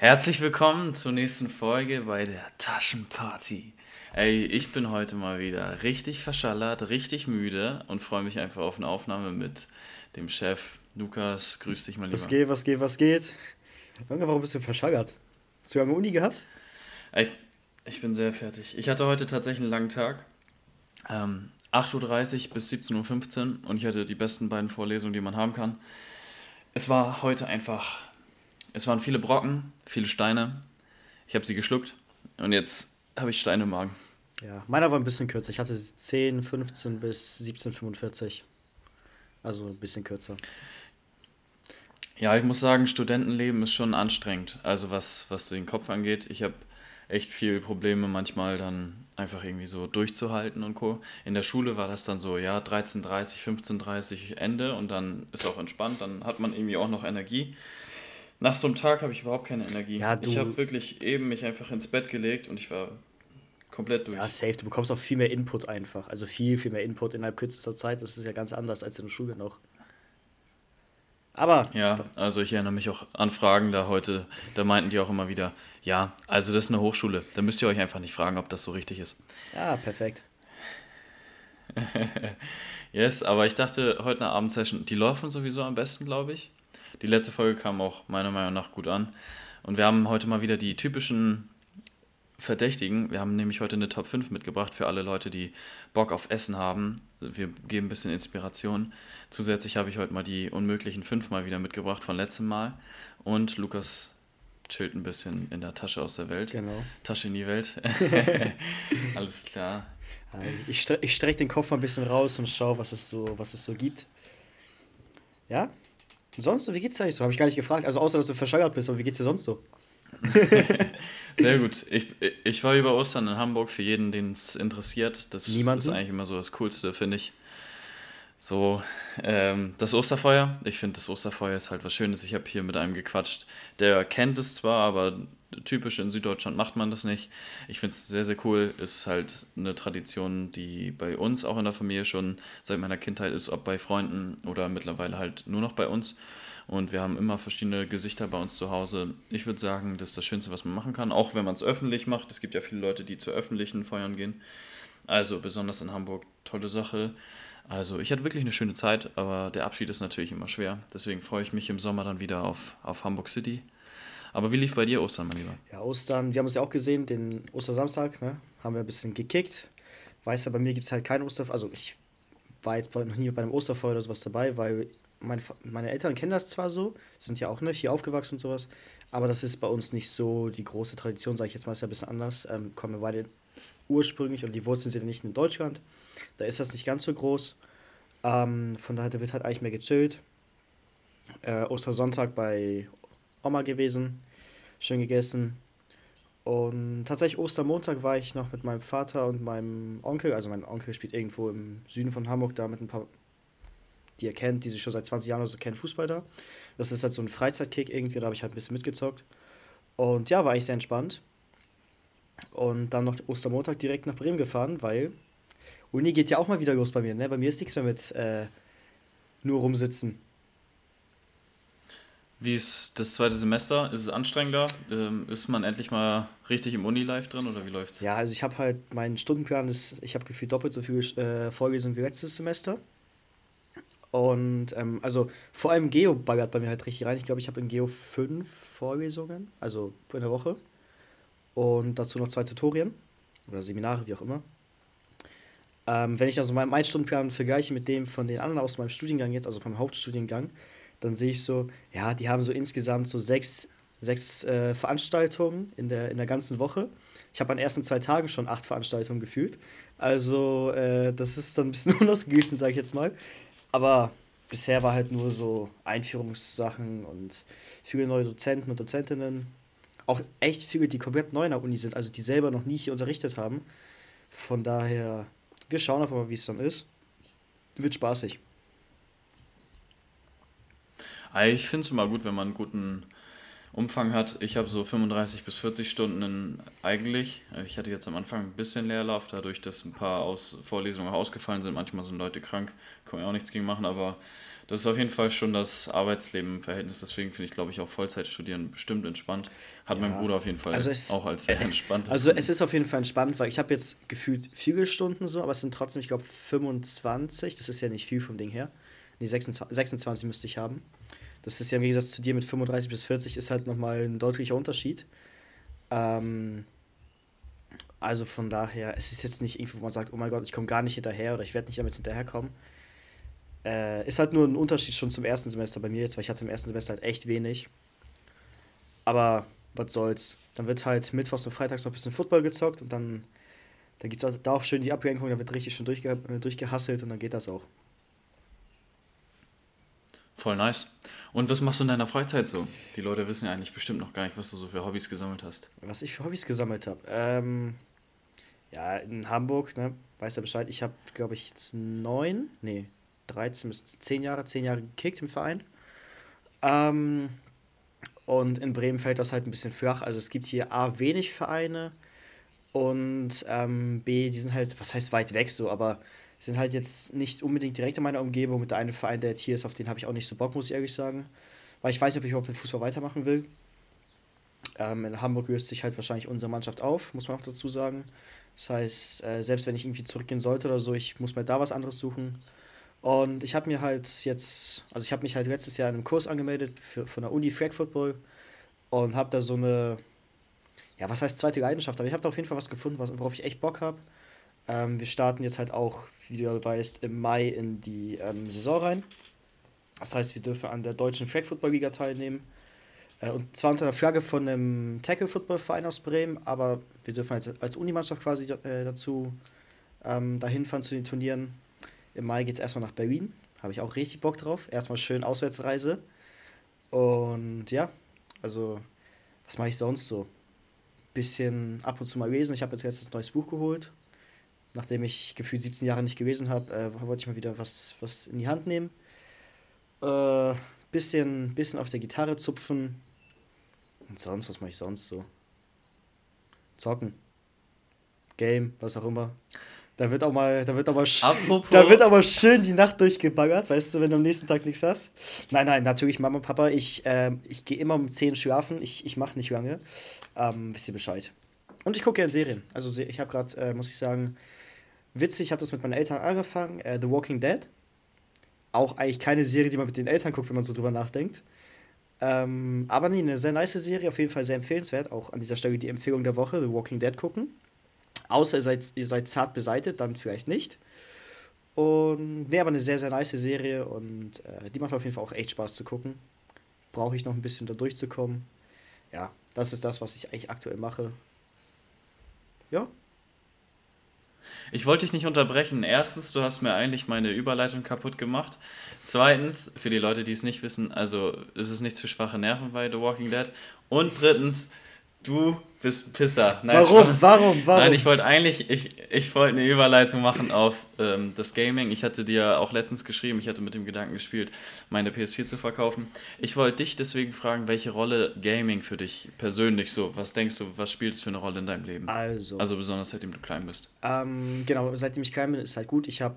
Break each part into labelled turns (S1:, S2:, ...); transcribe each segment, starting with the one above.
S1: Herzlich willkommen zur nächsten Folge bei der Taschenparty. Ey, ich bin heute mal wieder richtig verschallert, richtig müde und freue mich einfach auf eine Aufnahme mit dem Chef Lukas. Grüß dich mal lieber.
S2: Was geht, was geht, was geht? Junge, warum bist du verschallert? Hast du lange Uni gehabt?
S1: Ey, ich bin sehr fertig. Ich hatte heute tatsächlich einen langen Tag. Ähm, 8.30 Uhr bis 17.15 Uhr und ich hatte die besten beiden Vorlesungen, die man haben kann. Es war heute einfach, es waren viele Brocken, viele Steine. Ich habe sie geschluckt und jetzt habe ich Steine im Magen.
S2: Ja, meiner war ein bisschen kürzer. Ich hatte 10, 15 bis 17,45. Also ein bisschen kürzer.
S1: Ja, ich muss sagen, Studentenleben ist schon anstrengend. Also was, was den Kopf angeht. Ich habe echt viel Probleme manchmal dann einfach irgendwie so durchzuhalten und Co. In der Schule war das dann so, ja, 13.30, 15.30 Ende und dann ist auch entspannt, dann hat man irgendwie auch noch Energie. Nach so einem Tag habe ich überhaupt keine Energie.
S2: Ja,
S1: ich habe wirklich eben mich einfach ins Bett gelegt und ich war komplett durch.
S2: Ja, safe. Du bekommst auch viel mehr Input einfach. Also viel, viel mehr Input innerhalb kürzester Zeit. Das ist ja ganz anders als in der Schule noch. Aber
S1: Ja, also ich erinnere mich auch an Fragen da heute, da meinten die auch immer wieder, ja, also das ist eine Hochschule, da müsst ihr euch einfach nicht fragen, ob das so richtig ist.
S2: ja, perfekt.
S1: Yes, aber ich dachte, heute eine Abendsession, die laufen sowieso am besten, glaube ich. Die letzte Folge kam auch meiner Meinung nach gut an. Und wir haben heute mal wieder die typischen Verdächtigen. Wir haben nämlich heute eine Top 5 mitgebracht für alle Leute, die Bock auf Essen haben. Wir geben ein bisschen Inspiration. Zusätzlich habe ich heute mal die unmöglichen 5 mal wieder mitgebracht von letztem Mal. Und Lukas chillt ein bisschen in der Tasche aus der Welt.
S2: Genau.
S1: Tasche in die Welt. Alles klar.
S2: Ich, stre ich strecke den Kopf mal ein bisschen raus und schaue, was es so, was es so gibt. Ja? Und sonst, so, wie geht's dir eigentlich so? Habe ich gar nicht gefragt. Also außer, dass du verschallert bist, aber wie geht's dir sonst so?
S1: Sehr gut. Ich, ich war über Ostern in Hamburg für jeden, den es interessiert. Das
S2: Niemanden?
S1: ist eigentlich immer so das Coolste, finde ich. So, ähm, das Osterfeuer. Ich finde, das Osterfeuer ist halt was Schönes. Ich habe hier mit einem gequatscht. Der kennt es zwar, aber typisch in Süddeutschland macht man das nicht. Ich finde es sehr, sehr cool. Ist halt eine Tradition, die bei uns auch in der Familie schon seit meiner Kindheit ist, ob bei Freunden oder mittlerweile halt nur noch bei uns. Und wir haben immer verschiedene Gesichter bei uns zu Hause. Ich würde sagen, das ist das Schönste, was man machen kann, auch wenn man es öffentlich macht. Es gibt ja viele Leute, die zu öffentlichen Feuern gehen. Also besonders in Hamburg, tolle Sache. Also ich hatte wirklich eine schöne Zeit, aber der Abschied ist natürlich immer schwer. Deswegen freue ich mich im Sommer dann wieder auf, auf Hamburg City. Aber wie lief bei dir Ostern, mein Lieber?
S2: Ja, Ostern, wir haben es ja auch gesehen, den Ostersamstag, ne? Haben wir ein bisschen gekickt. Weißt du, bei mir gibt es halt kein Osterfeuer. Also ich war jetzt noch nie bei einem Osterfeuer oder sowas dabei, weil meine, meine Eltern kennen das zwar so, sind ja auch ne, hier aufgewachsen und sowas, aber das ist bei uns nicht so die große Tradition, sage ich jetzt mal, ist ja ein bisschen anders. Ähm, kommen wir beide ursprünglich und die Wurzeln sind ja nicht in Deutschland. Da ist das nicht ganz so groß. Ähm, von daher da wird halt eigentlich mehr gechillt. Äh, Ostersonntag bei Oma gewesen, schön gegessen. Und tatsächlich Ostermontag war ich noch mit meinem Vater und meinem Onkel, also mein Onkel spielt irgendwo im Süden von Hamburg, da mit ein paar, die er kennt, die sich schon seit 20 Jahren oder so kennen, Fußball da. Das ist halt so ein Freizeitkick irgendwie, da habe ich halt ein bisschen mitgezockt. Und ja, war eigentlich sehr entspannt. Und dann noch Ostermontag direkt nach Bremen gefahren, weil Uni geht ja auch mal wieder los bei mir, ne? Bei mir ist nichts mehr mit äh, nur rumsitzen.
S1: Wie ist das zweite Semester? Ist es anstrengender? Ähm, ist man endlich mal richtig im Uni-Life drin oder wie läuft's?
S2: Ja, also ich habe halt, mein Stundenplan ist, ich habe gefühlt doppelt so viele äh, Vorlesungen wie letztes Semester. Und ähm, also vor allem Geo baggert bei mir halt richtig rein. Ich glaube, ich habe in Geo fünf Vorlesungen, also in der Woche. Und dazu noch zwei Tutorien oder Seminare, wie auch immer. Ähm, wenn ich also meinen, meinen Stundenplan vergleiche mit dem von den anderen aus meinem Studiengang jetzt, also vom Hauptstudiengang, dann sehe ich so, ja, die haben so insgesamt so sechs, sechs äh, Veranstaltungen in der, in der ganzen Woche. Ich habe an den ersten zwei Tagen schon acht Veranstaltungen gefühlt. Also, äh, das ist dann ein bisschen unausgeglichen, sage ich jetzt mal. Aber bisher war halt nur so Einführungssachen und viele neue Dozenten und Dozentinnen. Auch echt viele, die komplett neu in der Uni sind, also die selber noch nie hier unterrichtet haben. Von daher, wir schauen einfach mal, wie es dann ist. Wird spaßig.
S1: Ah, Ich finde es immer gut, wenn man einen guten Umfang hat. Ich habe so 35 bis 40 Stunden in, eigentlich. Ich hatte jetzt am Anfang ein bisschen Leerlauf, dadurch, dass ein paar Aus Vorlesungen ausgefallen sind. Manchmal sind Leute krank, kann man ja auch nichts gegen machen, aber Das ist auf jeden Fall schon das Arbeitsleben im Verhältnis. Deswegen finde ich, glaube ich, auch Vollzeitstudieren bestimmt entspannt. Hat ja. mein Bruder auf jeden Fall
S2: also
S1: es, auch als sehr entspannt.
S2: Also es ist auf jeden Fall entspannt, weil ich habe jetzt gefühlt viele Stunden so, aber es sind trotzdem, ich glaube, 25. Das ist ja nicht viel vom Ding her. Nee, 26, 26 müsste ich haben. Das ist ja im Gegensatz zu dir mit 35 bis 40 ist halt nochmal ein deutlicher Unterschied. Ähm, also von daher, es ist jetzt nicht irgendwie, wo man sagt, oh mein Gott, ich komme gar nicht hinterher oder ich werde nicht damit hinterherkommen. Äh, ist halt nur ein Unterschied schon zum ersten Semester bei mir jetzt, weil ich hatte im ersten Semester halt echt wenig. Aber was soll's. Dann wird halt mittwochs und freitags noch ein bisschen Football gezockt und dann, dann gibt es da auch schön die Ablenkung, da wird richtig schön durchge durchgehasselt und dann geht das auch.
S1: Voll nice. Und was machst du in deiner Freizeit so? Die Leute wissen ja eigentlich bestimmt noch gar nicht, was du so für Hobbys gesammelt hast.
S2: Was ich für Hobbys gesammelt habe? Ähm, ja, in Hamburg, ne, weiß ja Bescheid. Ich habe, glaube ich, jetzt neun, nee, 13 bis 10 Jahre, 10 Jahre gekickt im Verein. Ähm, und in Bremen fällt das halt ein bisschen flach. Also es gibt hier A, wenig Vereine und ähm, B, die sind halt, was heißt weit weg so, aber sind halt jetzt nicht unbedingt direkt in meiner Umgebung. Mit der eine Verein, der jetzt hier ist, auf den habe ich auch nicht so Bock, muss ich ehrlich sagen. Weil ich weiß ob ich überhaupt mit Fußball weitermachen will. Ähm, in Hamburg löst sich halt wahrscheinlich unsere Mannschaft auf, muss man auch dazu sagen. Das heißt, äh, selbst wenn ich irgendwie zurückgehen sollte oder so, ich muss mir da was anderes suchen. Und ich habe mir halt jetzt, also ich habe mich halt letztes Jahr in einem Kurs angemeldet für, von der Uni Flag Football und habe da so eine, ja, was heißt zweite Leidenschaft, aber ich habe da auf jeden Fall was gefunden, was, worauf ich echt Bock habe. Ähm, wir starten jetzt halt auch, wie du weißt, im Mai in die ähm, Saison rein. Das heißt, wir dürfen an der deutschen Flag Football Liga teilnehmen. Äh, und zwar unter der Flagge von einem Tackle Football Verein aus Bremen, aber wir dürfen als, als Unimannschaft quasi äh, dazu ähm, dahin fahren zu den Turnieren. Im Mai geht es erstmal nach Berlin. Habe ich auch richtig Bock drauf. Erstmal schön Auswärtsreise. Und ja, also, was mache ich sonst so? Bisschen ab und zu mal lesen. Ich habe jetzt ein neues Buch geholt. Nachdem ich gefühlt 17 Jahre nicht gelesen habe, äh, wollte ich mal wieder was, was in die Hand nehmen. Äh, bisschen, bisschen auf der Gitarre zupfen. Und sonst, was mache ich sonst so? Zocken. Game, was auch immer. Da wird auch mal, da wird aber, da wird aber schön die Nacht durchgebaggert, weißt du, wenn du am nächsten Tag nichts hast. Nein, nein, natürlich, Mama, Papa, ich, äh, ich gehe immer um 10 schlafen, ich, ich mache nicht lange. Ähm, wisst ihr Bescheid. Und ich gucke gerne Serien. Also ich habe gerade, äh, muss ich sagen, witzig, ich habe das mit meinen Eltern angefangen, äh, The Walking Dead. Auch eigentlich keine Serie, die man mit den Eltern guckt, wenn man so drüber nachdenkt. Ähm, aber nee, eine sehr nice Serie, auf jeden Fall sehr empfehlenswert. Auch an dieser Stelle die Empfehlung der Woche, The Walking Dead gucken. Außer ihr seid, ihr seid zart beseitet, dann vielleicht nicht. Und nee, aber eine sehr, sehr nice Serie und äh, die macht auf jeden Fall auch echt Spaß zu gucken. Brauche ich noch ein bisschen da durchzukommen. Ja, das ist das, was ich eigentlich aktuell mache. Ja.
S1: Ich wollte dich nicht unterbrechen. Erstens, du hast mir eigentlich meine Überleitung kaputt gemacht. Zweitens, für die Leute, die es nicht wissen, also ist es nichts für schwache Nerven bei The Walking Dead. Und drittens, Du bist Pisser. Nein, warum? Spaß. Warum? Warum? Nein, ich wollte eigentlich, ich, ich wollte eine Überleitung machen auf ähm, das Gaming. Ich hatte dir auch letztens geschrieben, ich hatte mit dem Gedanken gespielt, meine PS4 zu verkaufen. Ich wollte dich deswegen fragen, welche Rolle Gaming für dich persönlich so, was denkst du, was spielt es für eine Rolle in deinem Leben? Also. Also besonders seitdem du klein bist.
S2: Ähm, genau, seitdem ich klein bin, ist halt gut. Ich habe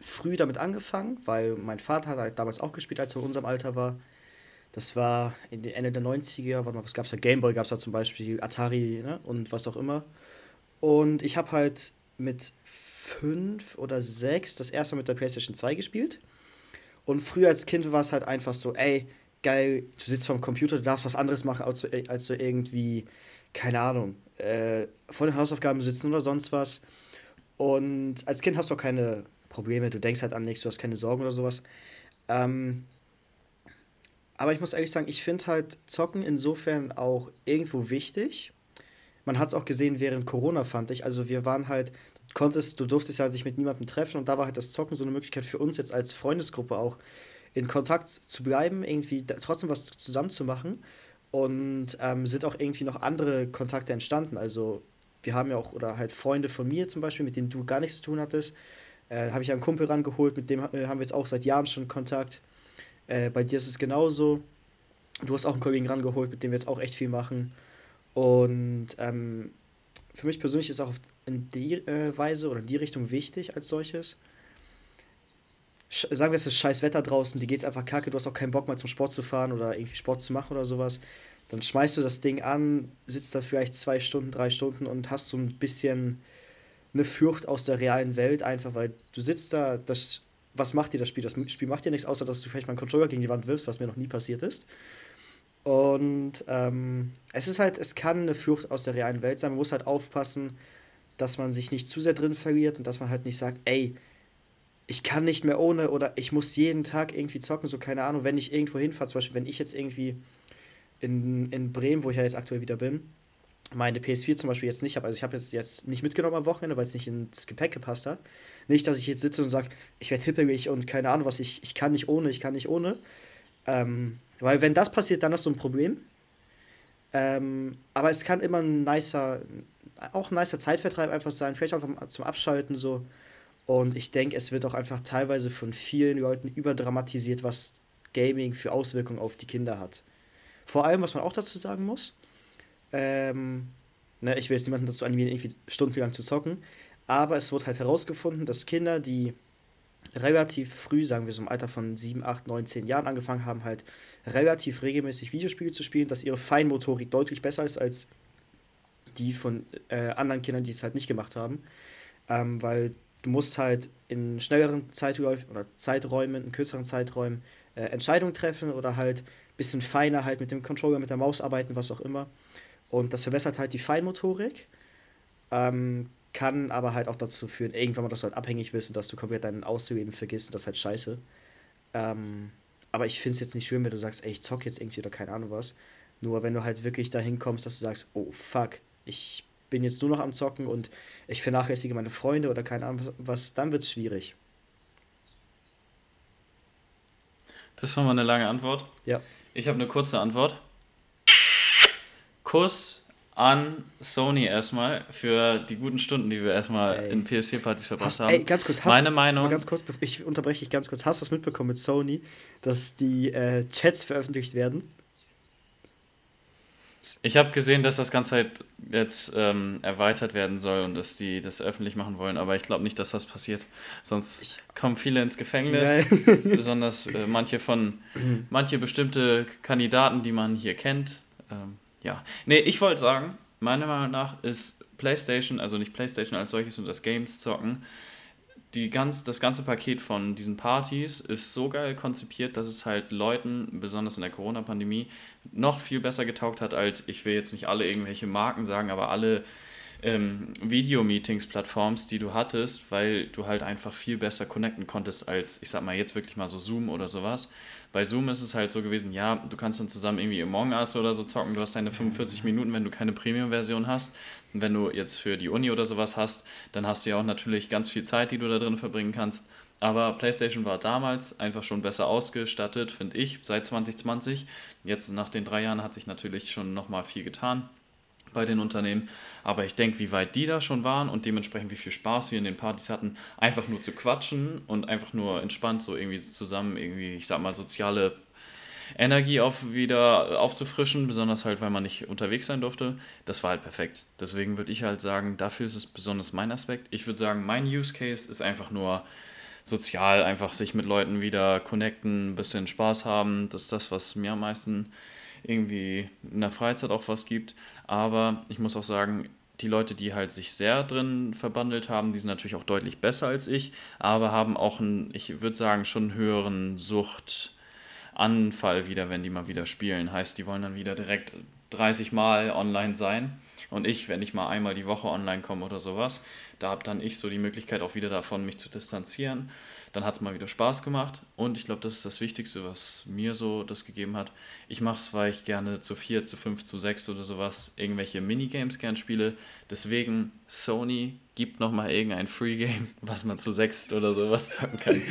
S2: früh damit angefangen, weil mein Vater hat halt damals auch gespielt, als er in unserem Alter war. Das war in den Ende der 90er, warte mal, was gab es da? Gameboy gab es da zum Beispiel, Atari ne? und was auch immer. Und ich habe halt mit fünf oder sechs das erste Mal mit der PlayStation 2 gespielt. Und früher als Kind war es halt einfach so, ey, geil, du sitzt vorm Computer, du darfst was anderes machen, als du, als du irgendwie, keine Ahnung, äh, vor den Hausaufgaben sitzen oder sonst was. Und als Kind hast du auch keine Probleme, du denkst halt an nichts, du hast keine Sorgen oder sowas. Ähm, aber ich muss ehrlich sagen, ich finde halt Zocken insofern auch irgendwo wichtig. Man hat es auch gesehen während Corona, fand ich. Also wir waren halt, du konntest, du durftest halt dich mit niemandem treffen und da war halt das Zocken so eine Möglichkeit für uns jetzt als Freundesgruppe auch in Kontakt zu bleiben, irgendwie trotzdem was zusammen zu machen. Und ähm, sind auch irgendwie noch andere Kontakte entstanden. Also wir haben ja auch, oder halt Freunde von mir zum Beispiel, mit denen du gar nichts zu tun hattest. Äh, habe ich einen Kumpel rangeholt, mit dem äh, haben wir jetzt auch seit Jahren schon Kontakt. Äh, bei dir ist es genauso. Du hast auch einen Kollegen rangeholt, mit dem wir jetzt auch echt viel machen. Und ähm, für mich persönlich ist auch in die äh, Weise oder in die Richtung wichtig als solches. sagen wir, es ist scheiß Wetter draußen, die geht's einfach kacke, du hast auch keinen Bock mal zum Sport zu fahren oder irgendwie Sport zu machen oder sowas. Dann schmeißt du das Ding an, sitzt da vielleicht zwei Stunden, drei Stunden und hast so ein bisschen eine Furcht aus der realen Welt, einfach weil du sitzt da, das, was macht dir das Spiel? Das Spiel macht dir nichts, außer dass du vielleicht mal einen Controller gegen die Wand wirfst, was mir noch nie passiert ist. Und ähm, es ist halt, es kann eine Furcht aus der realen Welt sein. Man muss halt aufpassen, dass man sich nicht zu sehr drin verliert und dass man halt nicht sagt, ey, ich kann nicht mehr ohne oder ich muss jeden Tag irgendwie zocken, so keine Ahnung, wenn ich irgendwo hinfahre, zum Beispiel, wenn ich jetzt irgendwie in, in Bremen, wo ich ja jetzt aktuell wieder bin, meine PS4 zum Beispiel jetzt nicht habe. Also ich habe jetzt, jetzt nicht mitgenommen am Wochenende, weil es nicht ins Gepäck gepasst hat. Nicht, dass ich jetzt sitze und sage, ich werde hippelig und keine Ahnung was, ich, ich kann nicht ohne, ich kann nicht ohne. Ähm, weil wenn das passiert, dann hast du ein Problem. Ähm, aber es kann immer ein nicer, auch ein nicer Zeitvertreib einfach sein, vielleicht einfach zum Abschalten so. Und ich denke, es wird auch einfach teilweise von vielen Leuten überdramatisiert, was Gaming für Auswirkungen auf die Kinder hat. Vor allem, was man auch dazu sagen muss, ähm, ne, ich will jetzt niemanden dazu animieren, irgendwie stundenlang zu zocken, aber es wurde halt herausgefunden, dass Kinder, die relativ früh, sagen wir so im Alter von 7, 8, 9, 10 Jahren angefangen haben, halt relativ regelmäßig Videospiele zu spielen, dass ihre Feinmotorik deutlich besser ist als die von äh, anderen Kindern, die es halt nicht gemacht haben. Ähm, weil du musst halt in schnelleren Zeitläufen oder Zeiträumen, in kürzeren Zeiträumen äh, Entscheidungen treffen oder halt ein bisschen feiner halt mit dem Controller, mit der Maus arbeiten, was auch immer. Und das verbessert halt die Feinmotorik. Ähm, kann aber halt auch dazu führen, irgendwann mal, dass du halt abhängig wirst und dass du komplett dein Ausleben vergisst und das ist halt scheiße. Ähm, aber ich finde es jetzt nicht schön, wenn du sagst, ey, ich zock jetzt irgendwie oder keine Ahnung was. Nur wenn du halt wirklich dahin kommst, dass du sagst, oh fuck, ich bin jetzt nur noch am Zocken und ich vernachlässige meine Freunde oder keine Ahnung was, dann wird es schwierig.
S1: Das war mal eine lange Antwort.
S2: Ja.
S1: Ich habe eine kurze Antwort. Kuss an Sony erstmal für die guten Stunden, die wir erstmal ey. in PS4-Partys verbracht hast, haben. Ey,
S2: ganz kurz, hast, Meine Meinung. Ganz kurz, ich unterbreche dich ganz kurz. Hast du das mitbekommen mit Sony, dass die äh, Chats veröffentlicht werden?
S1: Ich habe gesehen, dass das Ganze halt jetzt ähm, erweitert werden soll und dass die das öffentlich machen wollen, aber ich glaube nicht, dass das passiert. Sonst ich kommen viele ins Gefängnis, ja. besonders äh, manche von manche bestimmte Kandidaten, die man hier kennt. Ähm, ja. Nee, ich wollte sagen, meiner Meinung nach ist PlayStation, also nicht PlayStation als solches und das Games zocken, die ganz, das ganze Paket von diesen Partys ist so geil konzipiert, dass es halt Leuten, besonders in der Corona-Pandemie, noch viel besser getaugt hat, als ich will jetzt nicht alle irgendwelche Marken sagen, aber alle ähm, Video-Meetings-Plattforms, die du hattest, weil du halt einfach viel besser connecten konntest als, ich sag mal, jetzt wirklich mal so Zoom oder sowas. Bei Zoom ist es halt so gewesen, ja, du kannst dann zusammen irgendwie Among Us oder so zocken, du hast deine 45 Minuten, wenn du keine Premium-Version hast. Und wenn du jetzt für die Uni oder sowas hast, dann hast du ja auch natürlich ganz viel Zeit, die du da drin verbringen kannst. Aber PlayStation war damals einfach schon besser ausgestattet, finde ich, seit 2020. Jetzt nach den drei Jahren hat sich natürlich schon nochmal viel getan bei den Unternehmen. Aber ich denke, wie weit die da schon waren und dementsprechend wie viel Spaß wir in den Partys hatten, einfach nur zu quatschen und einfach nur entspannt so irgendwie zusammen irgendwie, ich sag mal, soziale Energie auf wieder aufzufrischen, besonders halt, weil man nicht unterwegs sein durfte. Das war halt perfekt. Deswegen würde ich halt sagen, dafür ist es besonders mein Aspekt. Ich würde sagen, mein Use Case ist einfach nur sozial, einfach sich mit Leuten wieder connecten, ein bisschen Spaß haben. Das ist das, was mir am meisten irgendwie in der Freizeit auch was gibt. Aber ich muss auch sagen, die Leute, die halt sich sehr drin verbandelt haben, die sind natürlich auch deutlich besser als ich, aber haben auch einen, ich würde sagen, schon höheren Suchtanfall wieder, wenn die mal wieder spielen. Heißt, die wollen dann wieder direkt 30 Mal online sein. Und ich, wenn ich mal einmal die Woche online komme oder sowas, da habe dann ich so die Möglichkeit auch wieder davon, mich zu distanzieren dann hat es mal wieder Spaß gemacht und ich glaube, das ist das Wichtigste, was mir so das gegeben hat. Ich mache es, weil ich gerne zu vier, zu fünf, zu sechs oder sowas irgendwelche Minigames gern spiele. Deswegen, Sony gibt nochmal irgendein Free-Game, was man zu sechs oder sowas zocken kann.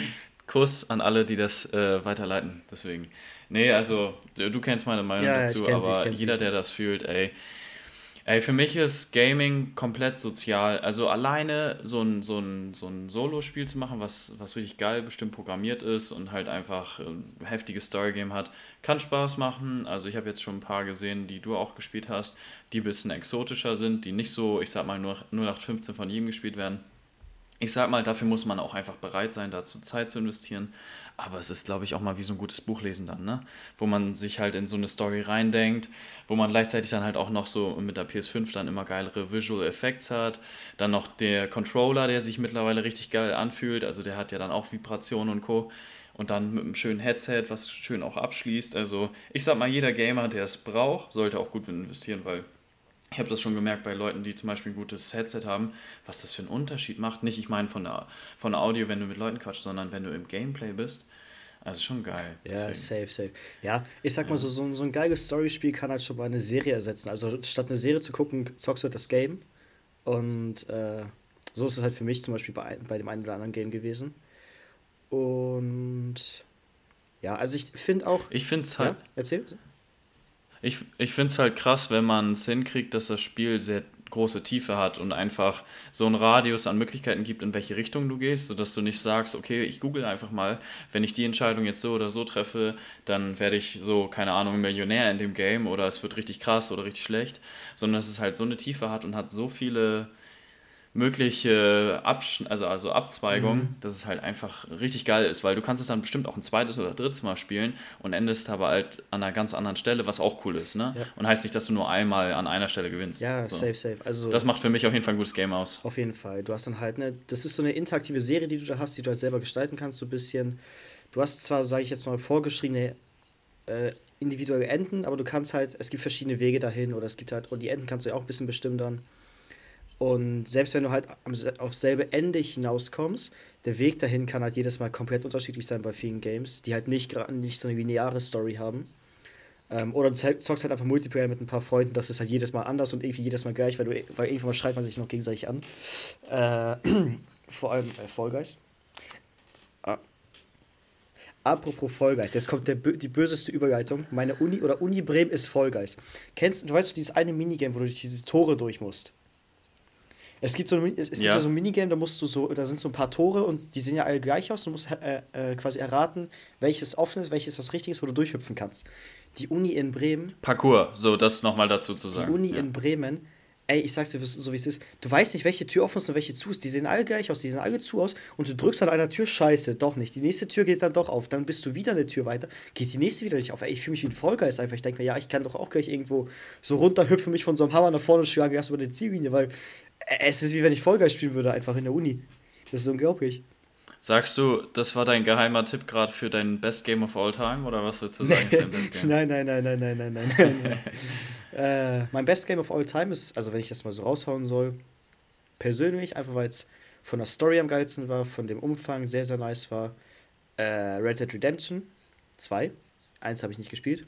S1: Kuss an alle, die das äh, weiterleiten. Deswegen. Nee, also du, du kennst meine Meinung ja, dazu, aber jeder, der das fühlt, ey, Ey, für mich ist Gaming komplett sozial. Also alleine so ein, so ein, so ein Solo-Spiel zu machen, was, was richtig geil bestimmt programmiert ist und halt einfach ein äh, heftiges Story-Game hat, kann Spaß machen. Also ich habe jetzt schon ein paar gesehen, die du auch gespielt hast, die ein bisschen exotischer sind, die nicht so, ich sag mal, nur 0815 von jedem gespielt werden. Ich sag mal, dafür muss man auch einfach bereit sein, dazu Zeit zu investieren. Aber es ist, glaube ich, auch mal wie so ein gutes Buch lesen dann, ne? Wo man sich halt in so eine Story reindenkt, wo man gleichzeitig dann halt auch noch so mit der PS5 dann immer geilere Visual Effects hat. Dann noch der Controller, der sich mittlerweile richtig geil anfühlt. Also der hat ja dann auch Vibrationen und Co. Und dann mit einem schönen Headset, was schön auch abschließt. Also ich sag mal, jeder Gamer, der es braucht, sollte auch gut investieren, weil ich habe das schon gemerkt bei Leuten, die zum Beispiel ein gutes Headset haben, was das für einen Unterschied macht. Nicht, ich meine von von Audio, wenn du mit Leuten quatschst, sondern wenn du im Gameplay bist. Also schon geil.
S2: Ja, deswegen. safe, safe. Ja, ich sag mal so, so, so ein geiles Storyspiel kann halt schon mal eine Serie ersetzen. Also statt eine Serie zu gucken, zockst du halt das Game. Und äh, so ist es halt für mich zum Beispiel bei, bei dem einen oder anderen Game gewesen. Und ja, also ich finde auch.
S1: Ich finde es halt. Ja, erzähl. Ich, ich finde es halt krass, wenn man es hinkriegt, dass das Spiel sehr große Tiefe hat und einfach so einen Radius an Möglichkeiten gibt, in welche Richtung du gehst, sodass du nicht sagst, okay, ich google einfach mal, wenn ich die Entscheidung jetzt so oder so treffe, dann werde ich so, keine Ahnung, Millionär in dem Game oder es wird richtig krass oder richtig schlecht, sondern dass es halt so eine Tiefe hat und hat so viele mögliche Absch also, also Abzweigung, mhm. dass es halt einfach richtig geil ist, weil du kannst es dann bestimmt auch ein zweites oder drittes Mal spielen und endest aber halt an einer ganz anderen Stelle, was auch cool ist, ne? Ja. Und heißt nicht, dass du nur einmal an einer Stelle gewinnst. Ja, so. safe, safe. Also das macht für mich auf jeden Fall ein gutes Game aus.
S2: Auf jeden Fall. Du hast dann halt, ne, das ist so eine interaktive Serie, die du da hast, die du halt selber gestalten kannst, so ein bisschen. Du hast zwar, sage ich jetzt mal, vorgeschriebene äh, individuelle Enden, aber du kannst halt, es gibt verschiedene Wege dahin oder es gibt halt, und die Enden kannst du ja auch ein bisschen bestimmen dann. Und selbst wenn du halt aufs selbe Ende hinauskommst, der Weg dahin kann halt jedes Mal komplett unterschiedlich sein bei vielen Games, die halt nicht, nicht so eine lineare Story haben. Ähm, oder du zockst halt einfach Multiplayer mit ein paar Freunden, das ist halt jedes Mal anders und irgendwie jedes Mal gleich, weil, du, weil irgendwann mal schreit man sich noch gegenseitig an. Äh, vor allem äh, Guys. Ah. Apropos Guys, jetzt kommt der, die böseste Überleitung. Meine Uni oder Uni Bremen ist Guys. Kennst du, weißt du dieses eine Minigame, wo du durch diese Tore durch musst? Es gibt so ein, es, es ja. gibt ja so ein Minigame, da musst du so, da sind so ein paar Tore und die sehen ja alle gleich aus. Du musst äh, äh, quasi erraten, welches offen ist, welches das Richtige ist, wo du durchhüpfen kannst. Die Uni in Bremen.
S1: Parcours, so das nochmal dazu zu sagen.
S2: Die Uni ja. in Bremen, ey, ich sag's dir so wie es ist, du weißt nicht, welche Tür offen ist und welche zu ist. Die sehen alle gleich aus, die sehen alle zu aus und du drückst an einer Tür, scheiße, doch nicht. Die nächste Tür geht dann doch auf, dann bist du wieder eine Tür weiter, geht die nächste wieder nicht auf. Ey, ich fühle mich wie ein Vollgeist einfach. Ich denke mir, ja, ich kann doch auch gleich irgendwo so runterhüpfen, mich von so einem Hammer nach vorne schlagen, erst über die Ziellinie, weil es ist wie wenn ich Vollgeist spielen würde, einfach in der Uni. Das ist unglaublich.
S1: Sagst du, das war dein geheimer Tipp gerade für dein Best Game of All Time oder was würdest du sagen,
S2: nein, nein, nein, nein, nein, nein, nein. nein. äh, mein Best Game of All Time ist, also wenn ich das mal so raushauen soll, persönlich, einfach weil es von der Story am geilsten war, von dem Umfang sehr, sehr nice war, äh, Red Dead Redemption 2. Eins habe ich nicht gespielt.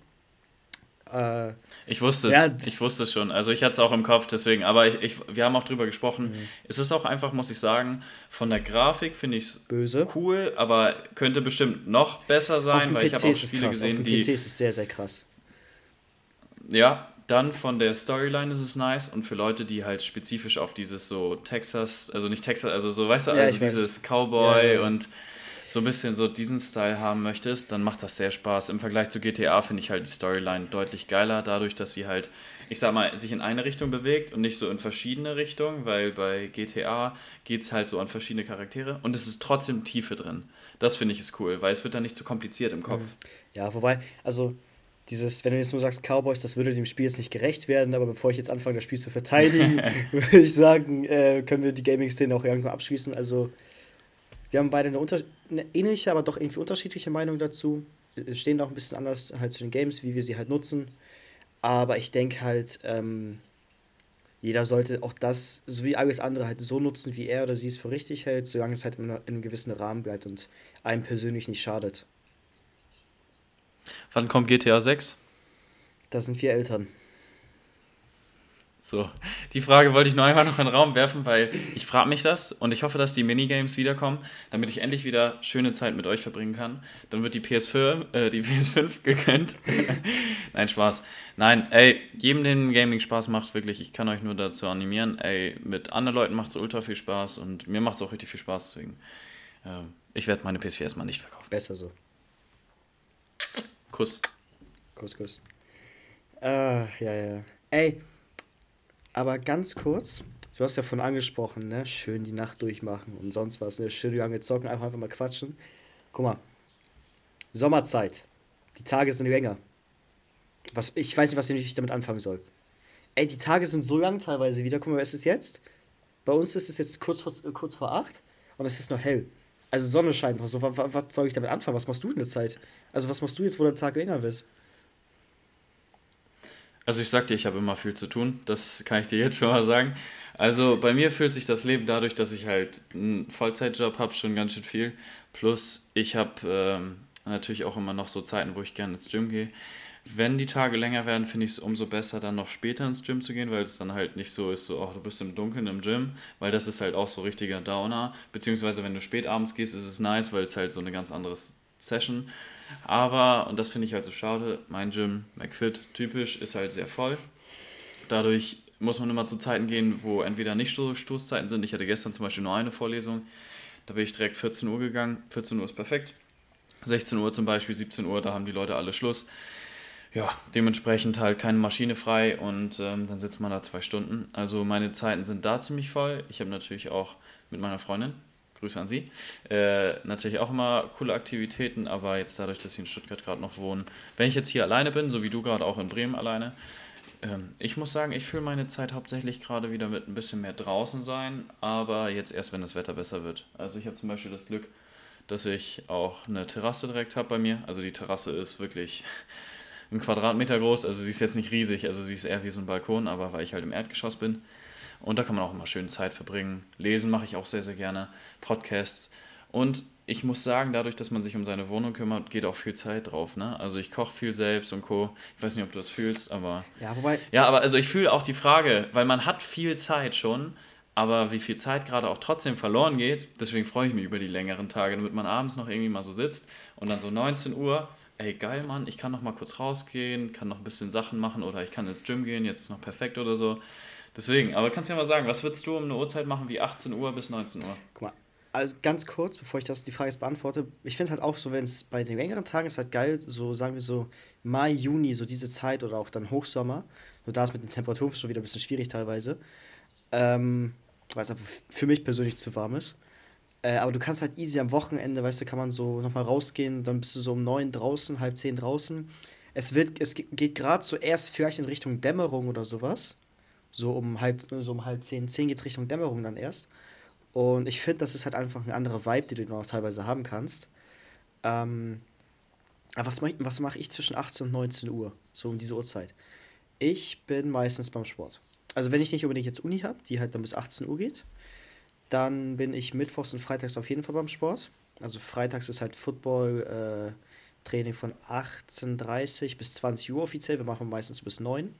S1: Äh, ich wusste es, ja, ich wusste es schon. Also ich hatte es auch im Kopf, deswegen, aber ich, ich, wir haben auch drüber gesprochen. Mhm. Es ist auch einfach, muss ich sagen, von der Grafik finde ich es cool, aber könnte bestimmt noch besser sein, weil PC ich habe auch Spiele
S2: gesehen, auf die. PC ist es sehr, sehr krass.
S1: Ja, dann von der Storyline ist es nice und für Leute, die halt spezifisch auf dieses so Texas, also nicht Texas, also so, weißt du, ja, also dieses Cowboy ja, und so ein bisschen so diesen Style haben möchtest, dann macht das sehr Spaß. Im Vergleich zu GTA finde ich halt die Storyline deutlich geiler, dadurch, dass sie halt, ich sag mal, sich in eine Richtung bewegt und nicht so in verschiedene Richtungen, weil bei GTA geht es halt so an verschiedene Charaktere und es ist trotzdem Tiefe drin. Das finde ich ist cool, weil es wird dann nicht zu so kompliziert im Kopf. Mhm.
S2: Ja, wobei, also dieses, wenn du jetzt nur sagst Cowboys, das würde dem Spiel jetzt nicht gerecht werden, aber bevor ich jetzt anfange, das Spiel zu verteidigen, würde ich sagen, äh, können wir die Gaming-Szene auch langsam abschließen. Also wir haben beide eine, unter eine ähnliche, aber doch irgendwie unterschiedliche Meinung dazu. Wir stehen auch ein bisschen anders halt zu den Games, wie wir sie halt nutzen. Aber ich denke halt, ähm, jeder sollte auch das, so wie alles andere, halt so nutzen, wie er oder sie es für richtig hält, solange es halt in, in einem gewissen Rahmen bleibt und einem persönlich nicht schadet.
S1: Wann kommt GTA 6?
S2: Da sind wir Eltern.
S1: So, die Frage wollte ich nur einmal noch in den Raum werfen, weil ich frage mich das und ich hoffe, dass die Minigames wiederkommen, damit ich endlich wieder schöne Zeit mit euch verbringen kann. Dann wird die PS4, äh, die PS5 gegönnt. Nein, Spaß. Nein, ey, jedem, den Gaming Spaß macht, wirklich, ich kann euch nur dazu animieren, ey, mit anderen Leuten macht es ultra viel Spaß und mir macht es auch richtig viel Spaß, deswegen, äh, ich werde meine PS4 erstmal nicht verkaufen.
S2: Besser so.
S1: Kuss.
S2: Kuss, Kuss. Ah, ja, ja. Ey, aber ganz kurz, du hast ja von angesprochen, ne? Schön die Nacht durchmachen und sonst was, ne? Schön lange zocken, einfach, einfach mal quatschen. Guck mal. Sommerzeit. Die Tage sind länger. Was, ich weiß nicht, was ich damit anfangen soll. Ey, die Tage sind so lang teilweise wieder. Guck mal, was ist es jetzt? Bei uns ist es jetzt kurz vor, kurz vor acht und es ist noch hell. Also Sonne scheint noch so. Was, was soll ich damit anfangen? Was machst du in der Zeit? Also was machst du jetzt, wo der Tag länger wird?
S1: Also ich sag dir, ich habe immer viel zu tun. Das kann ich dir jetzt schon mal sagen. Also bei mir fühlt sich das Leben dadurch, dass ich halt einen Vollzeitjob habe, schon ganz schön viel. Plus ich habe ähm, natürlich auch immer noch so Zeiten, wo ich gerne ins Gym gehe. Wenn die Tage länger werden, finde ich es umso besser, dann noch später ins Gym zu gehen, weil es dann halt nicht so ist, so, oh, du bist im Dunkeln im Gym, weil das ist halt auch so richtiger Downer. Beziehungsweise, wenn du spät abends gehst, ist es nice, weil es halt so eine ganz andere Session. Aber, und das finde ich halt so schade, mein Gym, McFit, typisch, ist halt sehr voll. Dadurch muss man immer zu Zeiten gehen, wo entweder nicht so Stoßzeiten sind. Ich hatte gestern zum Beispiel nur eine Vorlesung, da bin ich direkt 14 Uhr gegangen. 14 Uhr ist perfekt. 16 Uhr zum Beispiel, 17 Uhr, da haben die Leute alle Schluss ja, dementsprechend halt keine Maschine frei und ähm, dann sitzt man da zwei Stunden. Also meine Zeiten sind da ziemlich voll. Ich habe natürlich auch mit meiner Freundin, Grüße an sie, äh, natürlich auch immer coole Aktivitäten, aber jetzt dadurch, dass sie in Stuttgart gerade noch wohnen, wenn ich jetzt hier alleine bin, so wie du gerade auch in Bremen alleine, ähm, ich muss sagen, ich fühle meine Zeit hauptsächlich gerade wieder mit ein bisschen mehr draußen sein, aber jetzt erst, wenn das Wetter besser wird. Also ich habe zum Beispiel das Glück, dass ich auch eine Terrasse direkt habe bei mir. Also die Terrasse ist wirklich ein Quadratmeter groß. Also sie ist jetzt nicht riesig, also sie ist eher wie so ein Balkon, aber weil ich halt im Erdgeschoss bin. Und da kann man auch immer schön Zeit verbringen. Lesen mache ich auch sehr, sehr gerne. Podcasts. Und ich muss sagen, dadurch, dass man sich um seine Wohnung kümmert, geht auch viel Zeit drauf. Ne? Also ich koche viel selbst und Co. Ich weiß nicht, ob du das fühlst, aber.
S2: Ja, wobei.
S1: Ja, aber also ich fühle auch die Frage, weil man hat viel Zeit schon, aber wie viel Zeit gerade auch trotzdem verloren geht, deswegen freue ich mich über die längeren Tage, damit man abends noch irgendwie mal so sitzt und dann so 19 Uhr ey geil, Mann, ich kann noch mal kurz rausgehen, kann noch ein bisschen Sachen machen oder ich kann ins Gym gehen, jetzt ist noch perfekt oder so. Deswegen, aber kannst du ja mal sagen, was würdest du um eine Uhrzeit machen wie 18 Uhr bis 19 Uhr?
S2: Guck mal, also ganz kurz, bevor ich das die Frage jetzt beantworte, ich finde halt auch so, wenn es bei den längeren Tagen ist halt geil, so sagen wir so Mai, Juni, so diese Zeit oder auch dann Hochsommer. Nur da ist mit den Temperaturen schon wieder ein bisschen schwierig teilweise. Ähm, weil es einfach für mich persönlich zu warm ist. Äh, aber du kannst halt easy am Wochenende, weißt du, kann man so nochmal rausgehen, dann bist du so um neun draußen, halb zehn draußen. Es wird, es geht gerade zuerst vielleicht in Richtung Dämmerung oder sowas. So um halb, so um halb zehn, zehn geht's Richtung Dämmerung dann erst. Und ich finde, das ist halt einfach eine andere Vibe, die du noch teilweise haben kannst. Ähm, aber was, was mache ich zwischen 18 und 19 Uhr? So um diese Uhrzeit. Ich bin meistens beim Sport. Also wenn ich nicht unbedingt jetzt Uni habe, die halt dann bis 18 Uhr geht, dann bin ich mittwochs und freitags auf jeden Fall beim Sport. Also freitags ist halt Football, äh, Training von 18.30 bis 20 Uhr offiziell. Wir machen meistens bis 9.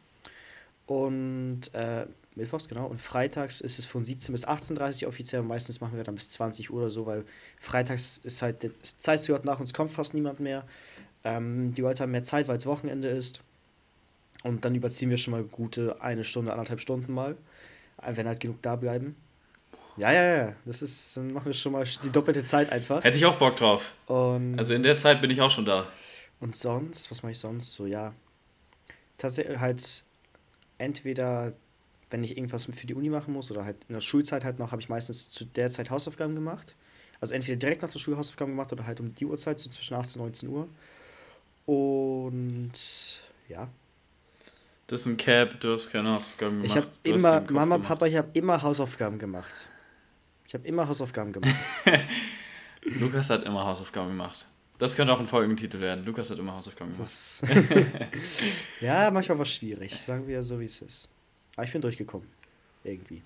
S2: Und äh, mittwochs, genau. Und freitags ist es von 17 bis 18.30 Uhr offiziell. Und meistens machen wir dann bis 20 Uhr oder so, weil freitags ist halt das Zeitslot nach uns kommt fast niemand mehr. Ähm, die Leute haben mehr Zeit, weil es Wochenende ist. Und dann überziehen wir schon mal gute eine Stunde, anderthalb Stunden mal. Wenn halt genug da bleiben. Ja, ja, ja. Das ist, dann machen wir schon mal die doppelte Zeit einfach.
S1: Hätte ich auch Bock drauf.
S2: Und
S1: also in der Zeit bin ich auch schon da.
S2: Und sonst, was mache ich sonst? So, ja. Tatsächlich halt entweder, wenn ich irgendwas für die Uni machen muss oder halt in der Schulzeit halt noch, habe ich meistens zu der Zeit Hausaufgaben gemacht. Also entweder direkt nach der Schule Hausaufgaben gemacht oder halt um die Uhrzeit, so zwischen 18 und 19 Uhr. Und ja.
S1: Das ist ein Cap, du hast keine Hausaufgaben
S2: gemacht. Ich habe immer, Mama, gemacht. Papa, ich habe immer Hausaufgaben gemacht. Ich habe immer Hausaufgaben gemacht.
S1: Lukas hat immer Hausaufgaben gemacht. Das könnte auch ein Folgentitel werden. Lukas hat immer Hausaufgaben gemacht.
S2: ja, manchmal war es schwierig. Sagen wir so, wie es ist. Aber ich bin durchgekommen. Irgendwie.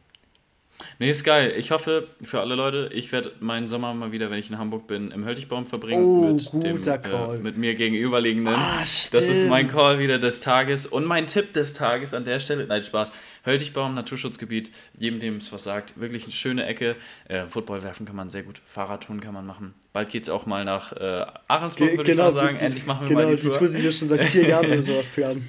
S1: Nee, ist geil. Ich hoffe für alle Leute, ich werde meinen Sommer mal wieder, wenn ich in Hamburg bin, im Höltigbaum verbringen oh, mit dem äh, mit mir gegenüberliegenden. Ah, das ist mein Call wieder des Tages und mein Tipp des Tages an der Stelle. Nein, Spaß. Höltigbaum, Naturschutzgebiet, jedem, dem es was sagt, wirklich eine schöne Ecke. Äh, Football werfen kann man sehr gut, Fahrradtouren kann man machen. Bald geht es auch mal nach äh, Ahrensburg, würde genau, ich mal sagen. Endlich machen wir genau, mal die Tour. Genau, die Tour sind wir schon seit vier Jahren oder sowas planen.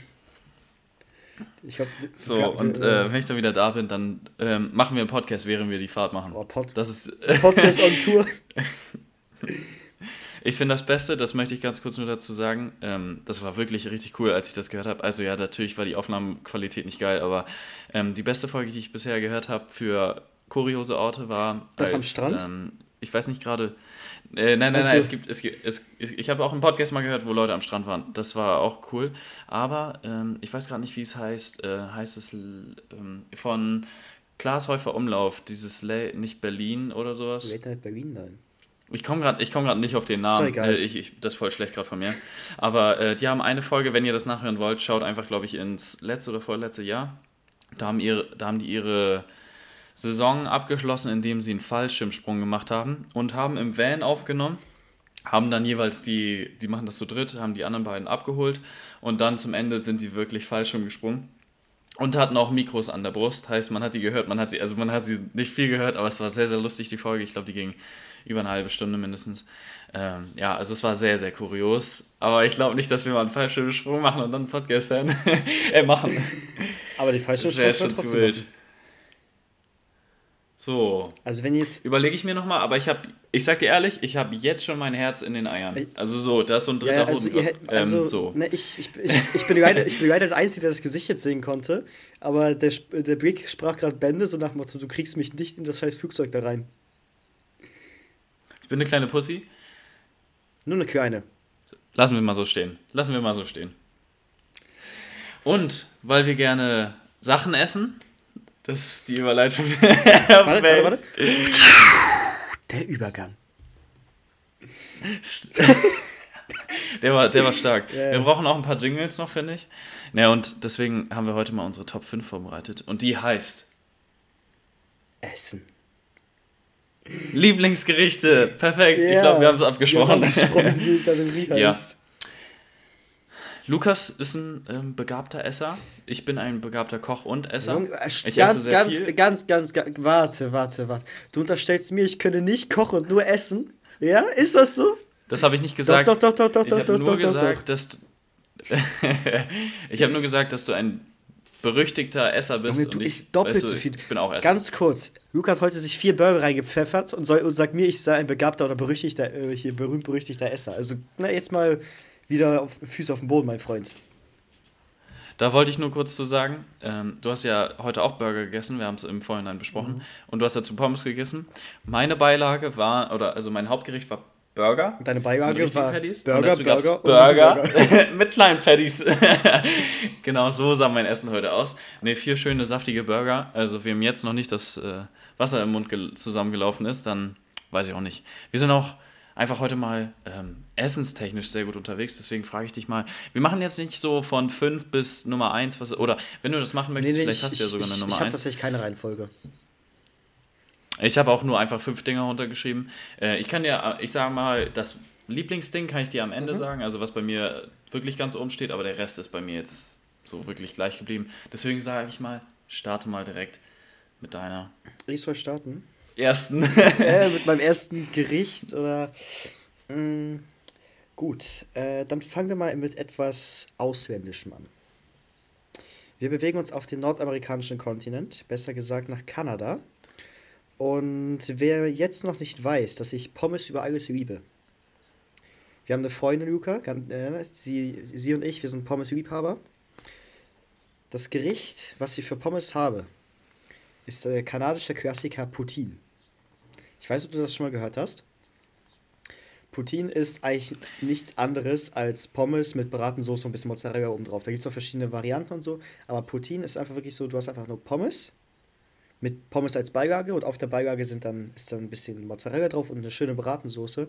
S1: Ich hab, so, ja, und äh, wenn ich dann wieder da bin, dann ähm, machen wir einen Podcast, während wir die Fahrt machen. Oh, Pod das ist Podcast on Tour. Ich finde das Beste, das möchte ich ganz kurz nur dazu sagen, ähm, das war wirklich richtig cool, als ich das gehört habe. Also ja, natürlich war die Aufnahmequalität nicht geil, aber ähm, die beste Folge, die ich bisher gehört habe für kuriose Orte war.
S2: Das als, am Strand?
S1: Ähm, ich weiß nicht gerade. Äh, nein, nein, nein, es gibt, es gibt, es, ich habe auch einen Podcast mal gehört, wo Leute am Strand waren. Das war auch cool. Aber ähm, ich weiß gerade nicht, wie es heißt. Äh, heißt es ähm, von Klaas Häufer Umlauf, dieses La nicht Berlin oder sowas?
S2: Late Night Berlin, nein.
S1: Ich komme gerade komm nicht auf den Namen. Ist äh, ich, ich, das ist voll schlecht gerade von mir. Aber äh, die haben eine Folge, wenn ihr das nachhören wollt, schaut einfach, glaube ich, ins letzte oder vorletzte Jahr. Da haben, ihre, da haben die ihre Saison abgeschlossen, indem sie einen Fallschirmsprung gemacht haben und haben im Van aufgenommen. Haben dann jeweils die, die machen das zu dritt, haben die anderen beiden abgeholt und dann zum Ende sind die wirklich Fallschirm gesprungen. Und hatten auch Mikros an der Brust, heißt, man hat die gehört, man hat sie, also man hat sie nicht viel gehört, aber es war sehr, sehr lustig, die Folge. Ich glaube, die ging über eine halbe Stunde mindestens. Ähm, ja, also es war sehr, sehr kurios. Aber ich glaube nicht, dass wir mal einen Fallschirmsprung machen und dann einen Podcast hören. äh, machen.
S2: Aber die Fallschirmsprung wäre schon zu wild.
S1: So.
S2: Also wenn jetzt.
S1: Überlege ich mir nochmal, aber ich habe, ich sag dir ehrlich, ich habe jetzt schon mein Herz in den Eiern. Also so, da ist so ein dritter ja, also,
S2: Hoden. Ähm, also, ähm, so. Ne, ich, ich, ich, ich, bin leider, ich bin leider der Einzige, der das Gesicht jetzt sehen konnte. Aber der, der Brick sprach gerade Bände, so nach dem Motto, du kriegst mich nicht in das scheiß Flugzeug da rein.
S1: Ich bin eine kleine Pussy.
S2: Nur eine kleine.
S1: Lassen wir mal so stehen. Lassen wir mal so stehen. Und weil wir gerne Sachen essen, das ist die Überleitung. warte, warte, warte.
S2: Der Übergang.
S1: der, war, der war stark. Yeah. Wir brauchen auch ein paar Jingles noch, finde ich. Naja, und deswegen haben wir heute mal unsere Top 5 vorbereitet. Und die heißt
S2: Essen.
S1: Lieblingsgerichte. Perfekt. Yeah. Ich glaube, wir haben es abgesprochen. Wir ja. Lukas ist ein ähm, begabter Esser. Ich bin ein begabter Koch und Esser.
S2: Äh, ich ganz, esse sehr ganz, viel. Ganz, ganz, ganz, warte, warte, warte. Du unterstellst mir, ich könne nicht kochen und nur essen. Ja, ist das so?
S1: Das habe ich nicht gesagt.
S2: Doch, doch, doch, doch, doch,
S1: ich
S2: doch,
S1: nur doch, gesagt, doch. Dass ich habe nur gesagt, dass du ein berüchtigter Esser bist.
S2: Junge, du isst doppelt
S1: weißt
S2: so viel.
S1: Ich bin auch Esser.
S2: Ganz kurz. Luke hat heute sich vier Burger reingepfeffert und, soll, und sagt mir, ich sei ein begabter oder berüchtigter, äh, hier berühmt-berüchtigter Esser. Also, na, jetzt mal wieder auf Füße auf dem Boden, mein Freund.
S1: Da wollte ich nur kurz zu sagen, ähm, du hast ja heute auch Burger gegessen, wir haben es im Vorhinein besprochen, mhm. und du hast dazu Pommes gegessen. Meine Beilage war, oder also mein Hauptgericht war Burger.
S2: Deine Beilage war
S1: Paddies.
S2: Burger,
S1: Burger, Burger, Burger. mit kleinen Patties. genau, so sah mein Essen heute aus. Ne, vier schöne, saftige Burger. Also, wem jetzt noch nicht das äh, Wasser im Mund zusammengelaufen ist, dann weiß ich auch nicht. Wir sind auch einfach heute mal ähm, essenstechnisch sehr gut unterwegs. Deswegen frage ich dich mal, wir machen jetzt nicht so von 5 bis Nummer 1, was, oder wenn du das machen möchtest, nee, nee, vielleicht ich, hast du ja sogar eine Nummer 1. Ich habe
S2: tatsächlich keine Reihenfolge.
S1: Ich habe auch nur einfach fünf Dinger runtergeschrieben. Äh, ich kann dir, ich sage mal, das Lieblingsding kann ich dir am Ende mhm. sagen, also was bei mir wirklich ganz oben steht, aber der Rest ist bei mir jetzt so wirklich gleich geblieben. Deswegen sage ich mal, starte mal direkt mit deiner.
S2: Ich soll starten?
S1: Ersten.
S2: äh, mit meinem ersten Gericht oder. Mh, mm, gut, äh, dann fangen wir mal mit etwas Ausländischem an. Wir bewegen uns auf den nordamerikanischen Kontinent, besser gesagt nach Kanada. Und wer jetzt noch nicht weiß, dass ich Pommes über alles liebe. Wir haben eine Freundin, Luca, äh, sie, sie und ich, wir sind Pommes-Liebhaber. Das Gericht, was ich für Pommes habe, ist der kanadische Klassiker Poutine. Ich weiß, ob du das schon mal gehört hast. Poutine ist eigentlich nichts anderes als Pommes mit Bratensauce und ein bisschen Mozzarella oben drauf. Da gibt es auch verschiedene Varianten und so. Aber Poutine ist einfach wirklich so, du hast einfach nur Pommes mit Pommes als Beilage und auf der Beilage sind dann, ist dann ein bisschen Mozzarella drauf und eine schöne Bratensauce.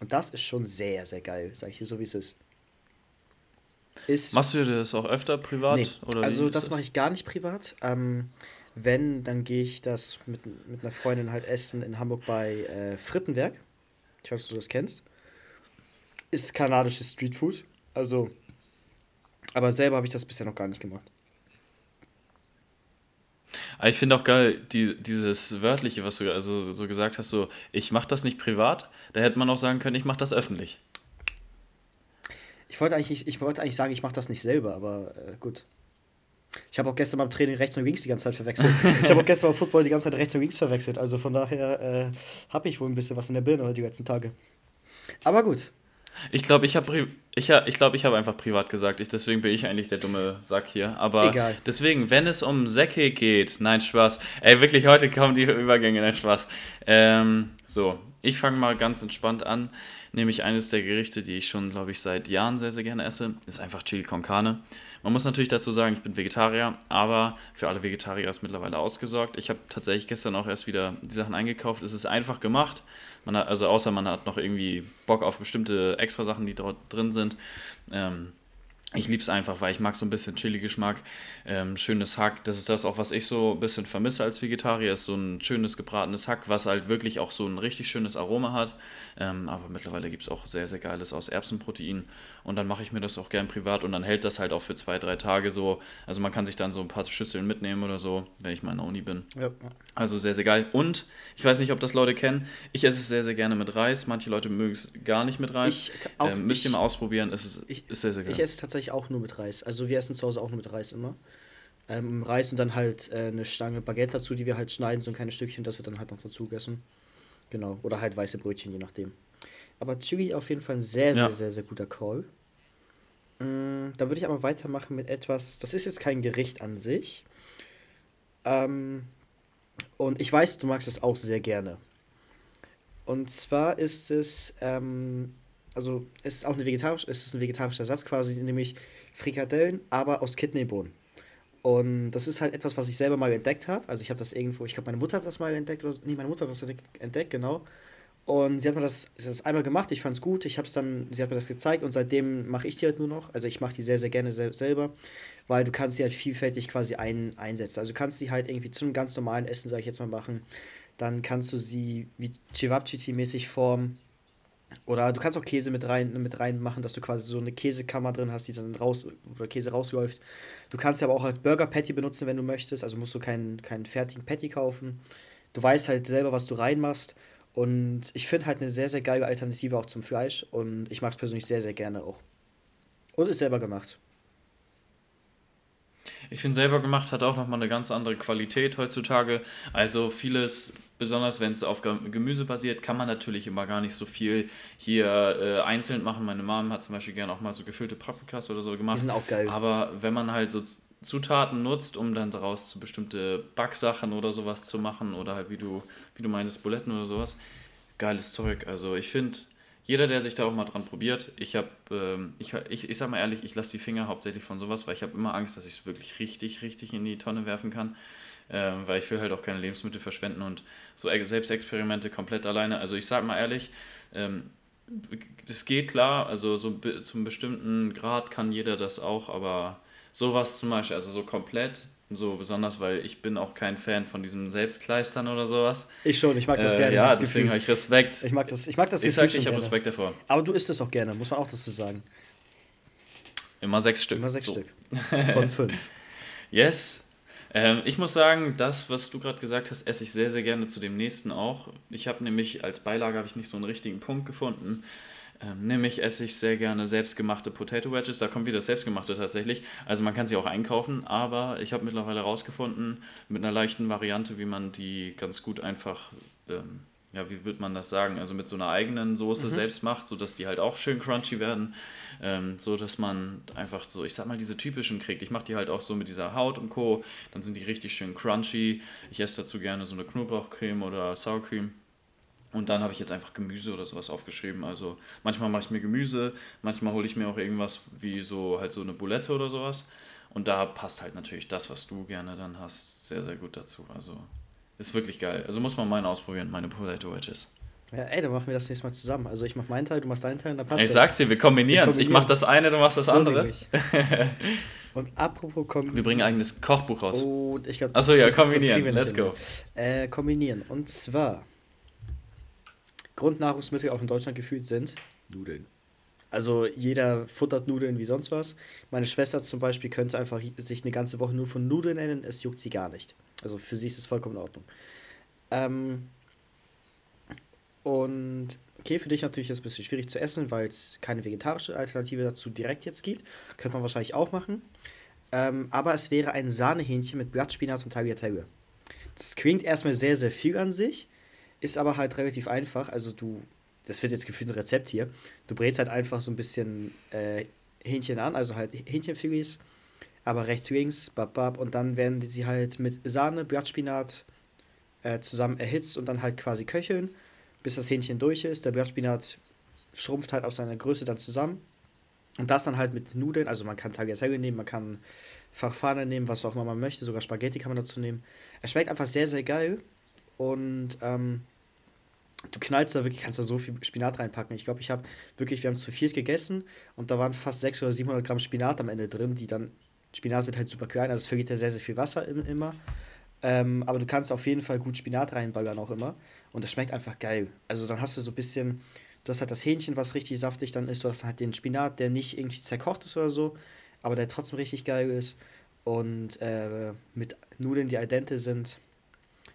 S2: Und das ist schon sehr, sehr geil, sag ich dir so, wie es ist.
S1: ist Machst du das auch öfter privat?
S2: Nee, also das, das? mache ich gar nicht privat. Ähm, wenn, dann gehe ich das mit, mit einer Freundin halt essen in Hamburg bei äh, Frittenwerk. Ich weiß, ob du das kennst. Ist kanadisches Streetfood. Also, aber selber habe ich das bisher noch gar nicht gemacht.
S1: Aber ich finde auch geil, die, dieses Wörtliche, was du also so gesagt hast, so, ich mache das nicht privat. Da hätte man auch sagen können, ich mache das öffentlich.
S2: Ich wollte eigentlich, ich wollte eigentlich sagen, ich mache das nicht selber, aber äh, gut. Ich habe auch gestern beim Training rechts und links die ganze Zeit verwechselt. ich habe auch gestern beim Football die ganze Zeit rechts und links verwechselt. Also von daher äh, habe ich wohl ein bisschen was in der Birne die letzten Tage. Aber gut.
S1: Ich glaube, ich habe ich, ich glaub, ich hab einfach privat gesagt. Ich, deswegen bin ich eigentlich der dumme Sack hier. Aber Egal. deswegen, wenn es um Säcke geht, nein, Spaß. Ey, wirklich, heute kommen die Übergänge, nein, Spaß. Ähm, so, ich fange mal ganz entspannt an. Nämlich eines der Gerichte, die ich schon, glaube ich, seit Jahren sehr, sehr gerne esse, ist einfach Chili con Carne. Man muss natürlich dazu sagen, ich bin Vegetarier, aber für alle Vegetarier ist mittlerweile ausgesorgt. Ich habe tatsächlich gestern auch erst wieder die Sachen eingekauft. Es ist einfach gemacht. Man hat, also außer man hat noch irgendwie Bock auf bestimmte extra Sachen, die dort drin sind. Ähm, ich liebe es einfach, weil ich mag so ein bisschen Chili-Geschmack, ähm, schönes Hack. Das ist das auch, was ich so ein bisschen vermisse als Vegetarier, ist so ein schönes gebratenes Hack, was halt wirklich auch so ein richtig schönes Aroma hat. Ähm, aber mittlerweile gibt es auch sehr, sehr geiles aus Erbsenprotein. Und dann mache ich mir das auch gern privat und dann hält das halt auch für zwei, drei Tage so. Also man kann sich dann so ein paar Schüsseln mitnehmen oder so, wenn ich mal in der Uni bin. Ja. Also sehr, sehr geil. Und ich weiß nicht, ob das Leute kennen, ich esse es sehr, sehr gerne mit Reis. Manche Leute mögen es gar nicht mit Reis. Ich, auch, ähm, müsst ihr mal ausprobieren, es ist,
S2: ich, ist sehr, sehr geil. Ich esse es tatsächlich auch nur mit Reis. Also wir essen zu Hause auch nur mit Reis immer. Ähm, Reis und dann halt äh, eine Stange Baguette dazu, die wir halt schneiden, so kleine Stückchen, das wir dann halt noch dazu essen. Genau. Oder halt weiße Brötchen, je nachdem. Aber Chili auf jeden Fall ein sehr, sehr, ja. sehr, sehr guter Call. Mm, da würde ich aber weitermachen mit etwas, das ist jetzt kein Gericht an sich. Ähm, und ich weiß, du magst es auch sehr gerne. Und zwar ist es, ähm, also es ist auch eine vegetarisch, es ist ein vegetarischer Ersatz quasi, nämlich Frikadellen, aber aus Kidneybohnen. Und das ist halt etwas, was ich selber mal entdeckt habe. Also ich habe das irgendwo, ich glaube, meine Mutter hat das mal entdeckt, oder nee, meine Mutter hat das entdeckt, genau. Und sie hat mir das, sie hat das einmal gemacht, ich fand es gut, ich habe es dann, sie hat mir das gezeigt und seitdem mache ich die halt nur noch. Also ich mache die sehr, sehr gerne sel selber, weil du kannst sie halt vielfältig quasi ein, einsetzen. Also du kannst sie halt irgendwie zu einem ganz normalen Essen, sage ich jetzt mal, machen. Dann kannst du sie wie Cevapcici-mäßig formen. Oder du kannst auch Käse mit rein, mit rein machen, dass du quasi so eine Käsekammer drin hast, die dann raus, wo der Käse rausläuft. Du kannst aber auch als Burger Patty benutzen, wenn du möchtest. Also musst du keinen, keinen fertigen Patty kaufen. Du weißt halt selber, was du reinmachst. Und ich finde halt eine sehr, sehr geile Alternative auch zum Fleisch. Und ich mag es persönlich sehr, sehr gerne auch. Und ist selber gemacht.
S1: Ich finde, selber gemacht hat auch nochmal eine ganz andere Qualität heutzutage. Also vieles, besonders wenn es auf Gemüse basiert, kann man natürlich immer gar nicht so viel hier äh, einzeln machen. Meine Mom hat zum Beispiel gerne auch mal so gefüllte Paprikas oder so gemacht. Die sind auch geil. Aber wenn man halt so Zutaten nutzt, um dann daraus so bestimmte Backsachen oder sowas zu machen oder halt wie du, wie du meinst, Buletten oder sowas. Geiles Zeug. Also ich finde, jeder, der sich da auch mal dran probiert, ich habe, ähm, ich, ich, ich sag mal ehrlich, ich lasse die Finger hauptsächlich von sowas, weil ich habe immer Angst, dass ich es wirklich richtig, richtig in die Tonne werfen kann. Ähm, weil ich will halt auch keine Lebensmittel verschwenden und so Selbstexperimente komplett alleine. Also ich sag mal ehrlich, ähm, es geht klar, also so zum bestimmten Grad kann jeder das auch, aber Sowas zum Beispiel, also so komplett, so besonders, weil ich bin auch kein Fan von diesem Selbstkleistern oder sowas.
S2: Ich schon, ich mag das
S1: äh,
S2: gerne.
S1: Ja, deswegen habe ich Respekt.
S2: Ich mag das, ich mag das
S1: Ich sage, ich habe Respekt davor.
S2: Aber du isst es auch gerne, muss man auch dazu sagen.
S1: Immer sechs Stück.
S2: Immer sechs so. Stück. Von fünf.
S1: yes. Ähm, ich muss sagen, das, was du gerade gesagt hast, esse ich sehr, sehr gerne zu dem nächsten auch. Ich habe nämlich als Beilage habe ich nicht so einen richtigen Punkt gefunden. Ähm, nämlich esse ich sehr gerne selbstgemachte Potato Wedges. Da kommt wieder das Selbstgemachte tatsächlich. Also man kann sie auch einkaufen, aber ich habe mittlerweile herausgefunden, mit einer leichten Variante, wie man die ganz gut einfach, ähm, ja, wie würde man das sagen, also mit so einer eigenen Soße mhm. selbst macht, sodass die halt auch schön crunchy werden. Ähm, so dass man einfach so, ich sag mal, diese typischen kriegt. Ich mache die halt auch so mit dieser Haut und Co. Dann sind die richtig schön crunchy. Ich esse dazu gerne so eine Knoblauchcreme oder Sour Cream. Und dann habe ich jetzt einfach Gemüse oder sowas aufgeschrieben. Also manchmal mache ich mir Gemüse, manchmal hole ich mir auch irgendwas wie so halt so eine Bulette oder sowas. Und da passt halt natürlich das, was du gerne dann hast, sehr, sehr gut dazu. Also ist wirklich geil. Also muss man meine ausprobieren, meine Potato Wedges.
S2: Ja, ey, dann machen wir das nächste Mal zusammen. Also ich mache meinen Teil, du machst deinen Teil und dann
S1: passt Ich das. sag's dir, wir kombinieren es. Ich mache das eine, du machst das so andere.
S2: und apropos kombinieren.
S1: Wir bringen ein eigenes Kochbuch raus.
S2: Oh, ich glaube,
S1: Achso, ja, kombinieren. Let's go.
S2: Äh, kombinieren. Und zwar Grundnahrungsmittel auch in Deutschland gefühlt sind Nudeln. Also jeder futtert Nudeln wie sonst was. Meine Schwester zum Beispiel könnte einfach sich eine ganze Woche nur von Nudeln nennen, es juckt sie gar nicht. Also für sie ist es vollkommen in Ordnung. Ähm, und okay, für dich natürlich ist es ein bisschen schwierig zu essen, weil es keine vegetarische Alternative dazu direkt jetzt gibt. Könnte man wahrscheinlich auch machen. Ähm, aber es wäre ein Sahnehähnchen mit Blattspinat und Tagliatelle. Das klingt erstmal sehr, sehr viel an sich, ist aber halt relativ einfach. Also du, das wird jetzt gefühlt ein Rezept hier. Du brätst halt einfach so ein bisschen äh, Hähnchen an, also halt Hähnchenfilets, aber rechts, links, bab, bab, und dann werden sie halt mit Sahne, Blattspinat äh, zusammen erhitzt und dann halt quasi köcheln, bis das Hähnchen durch ist. Der Blattspinat schrumpft halt auf seiner Größe dann zusammen. Und das dann halt mit Nudeln, also man kann Tagliatelle nehmen, man kann Farfane nehmen, was auch immer man möchte, sogar Spaghetti kann man dazu nehmen. Es schmeckt einfach sehr, sehr geil und ähm, du knallst da wirklich, kannst da so viel Spinat reinpacken. Ich glaube, ich habe wirklich, wir haben zu viert gegessen und da waren fast 600 oder 700 Gramm Spinat am Ende drin, die dann, Spinat wird halt super klein, also es vergeht ja sehr, sehr viel Wasser immer. Ähm, aber du kannst auf jeden Fall gut Spinat reinballern auch immer und das schmeckt einfach geil. Also dann hast du so ein bisschen, du hast halt das Hähnchen, was richtig saftig dann ist, du hast halt den Spinat, der nicht irgendwie zerkocht ist oder so, aber der trotzdem richtig geil ist und äh, mit Nudeln, die al dente sind,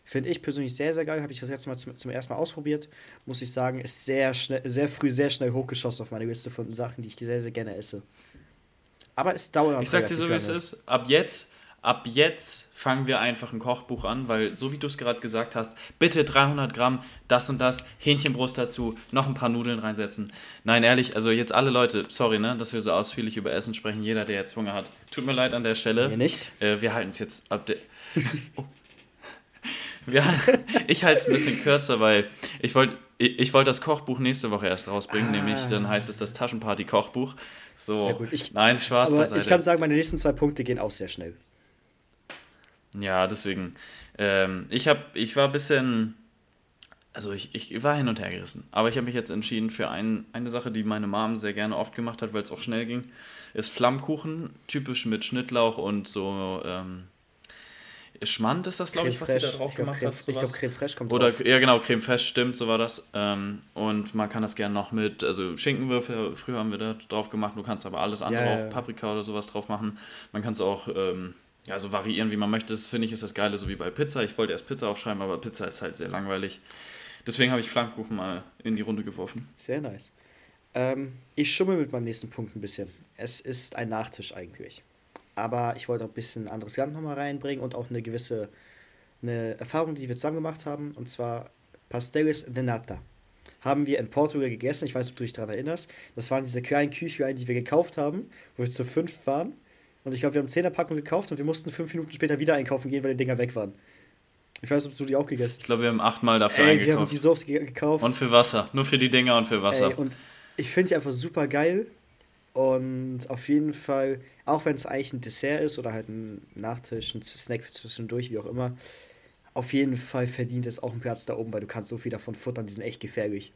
S2: Finde ich persönlich sehr, sehr geil. Habe ich das letzte Mal zum, zum ersten Mal ausprobiert. Muss ich sagen, ist sehr, schnell, sehr früh, sehr schnell hochgeschossen auf meine Liste von Sachen, die ich sehr, sehr gerne esse. Aber es dauert
S1: Ich sag dir so, wie es ist. Ab jetzt, ab jetzt fangen wir einfach ein Kochbuch an, weil, so wie du es gerade gesagt hast, bitte 300 Gramm, das und das, Hähnchenbrust dazu, noch ein paar Nudeln reinsetzen. Nein, ehrlich, also jetzt alle Leute, sorry, ne, dass wir so ausführlich über Essen sprechen. Jeder, der jetzt Hunger hat, tut mir leid an der Stelle.
S2: Mir nicht.
S1: Äh, wir halten es jetzt ab. oh. Ja, ich halte es ein bisschen kürzer, weil ich wollte ich, ich wollt das Kochbuch nächste Woche erst rausbringen, ah. nämlich dann heißt es das Taschenparty-Kochbuch. So, ja, ich,
S2: nein, Spaß aber beiseite. Ich kann sagen, meine nächsten zwei Punkte gehen auch sehr schnell.
S1: Ja, deswegen. Ähm, ich, hab, ich war ein bisschen. Also ich, ich war hin und her gerissen. Aber ich habe mich jetzt entschieden für ein, eine Sache, die meine Mom sehr gerne oft gemacht hat, weil es auch schnell ging. Ist Flammkuchen, typisch mit Schnittlauch und so ähm, Schmand ist das, glaube ich, was sie da drauf gemacht Creme, hat. Ich glaube, Creme Fraiche kommt Oder, drauf. Ja, genau, Creme Fraiche, stimmt, so war das. Ähm, und man kann das gerne noch mit, also Schinkenwürfel, früher haben wir da drauf gemacht, du kannst aber alles andere, ja, ja, auch Paprika oder sowas drauf machen. Man kann es auch ähm, ja, so variieren, wie man möchte. Das finde ich ist das Geile, so wie bei Pizza. Ich wollte erst Pizza aufschreiben, aber Pizza ist halt sehr langweilig. Deswegen habe ich Flammkuchen mal in die Runde geworfen.
S2: Sehr nice. Ähm, ich schummel mit meinem nächsten Punkt ein bisschen. Es ist ein Nachtisch eigentlich aber ich wollte auch ein bisschen anderes Land nochmal reinbringen und auch eine gewisse eine Erfahrung, die wir zusammen gemacht haben, und zwar Pasteles de Nata. Haben wir in Portugal gegessen, ich weiß nicht, ob du dich daran erinnerst. Das waren diese kleinen Küchlein, die wir gekauft haben, wo wir zu fünf waren. Und ich glaube, wir haben 10er Packung gekauft und wir mussten fünf Minuten später wieder einkaufen gehen, weil die Dinger weg waren. Ich weiß nicht, ob du die auch gegessen hast.
S1: Ich glaube, wir haben achtmal dafür Ey, eingekauft. Wir haben die so oft gekauft. Und für Wasser. Nur für die Dinger und für Wasser. Ey,
S2: und ich finde sie einfach super geil. Und auf jeden Fall, auch wenn es eigentlich ein Dessert ist oder halt ein Nachtisch, ein Snack für zwischendurch, wie auch immer, auf jeden Fall verdient es auch einen Platz da oben, weil du kannst so viel davon futtern, die sind echt gefährlich.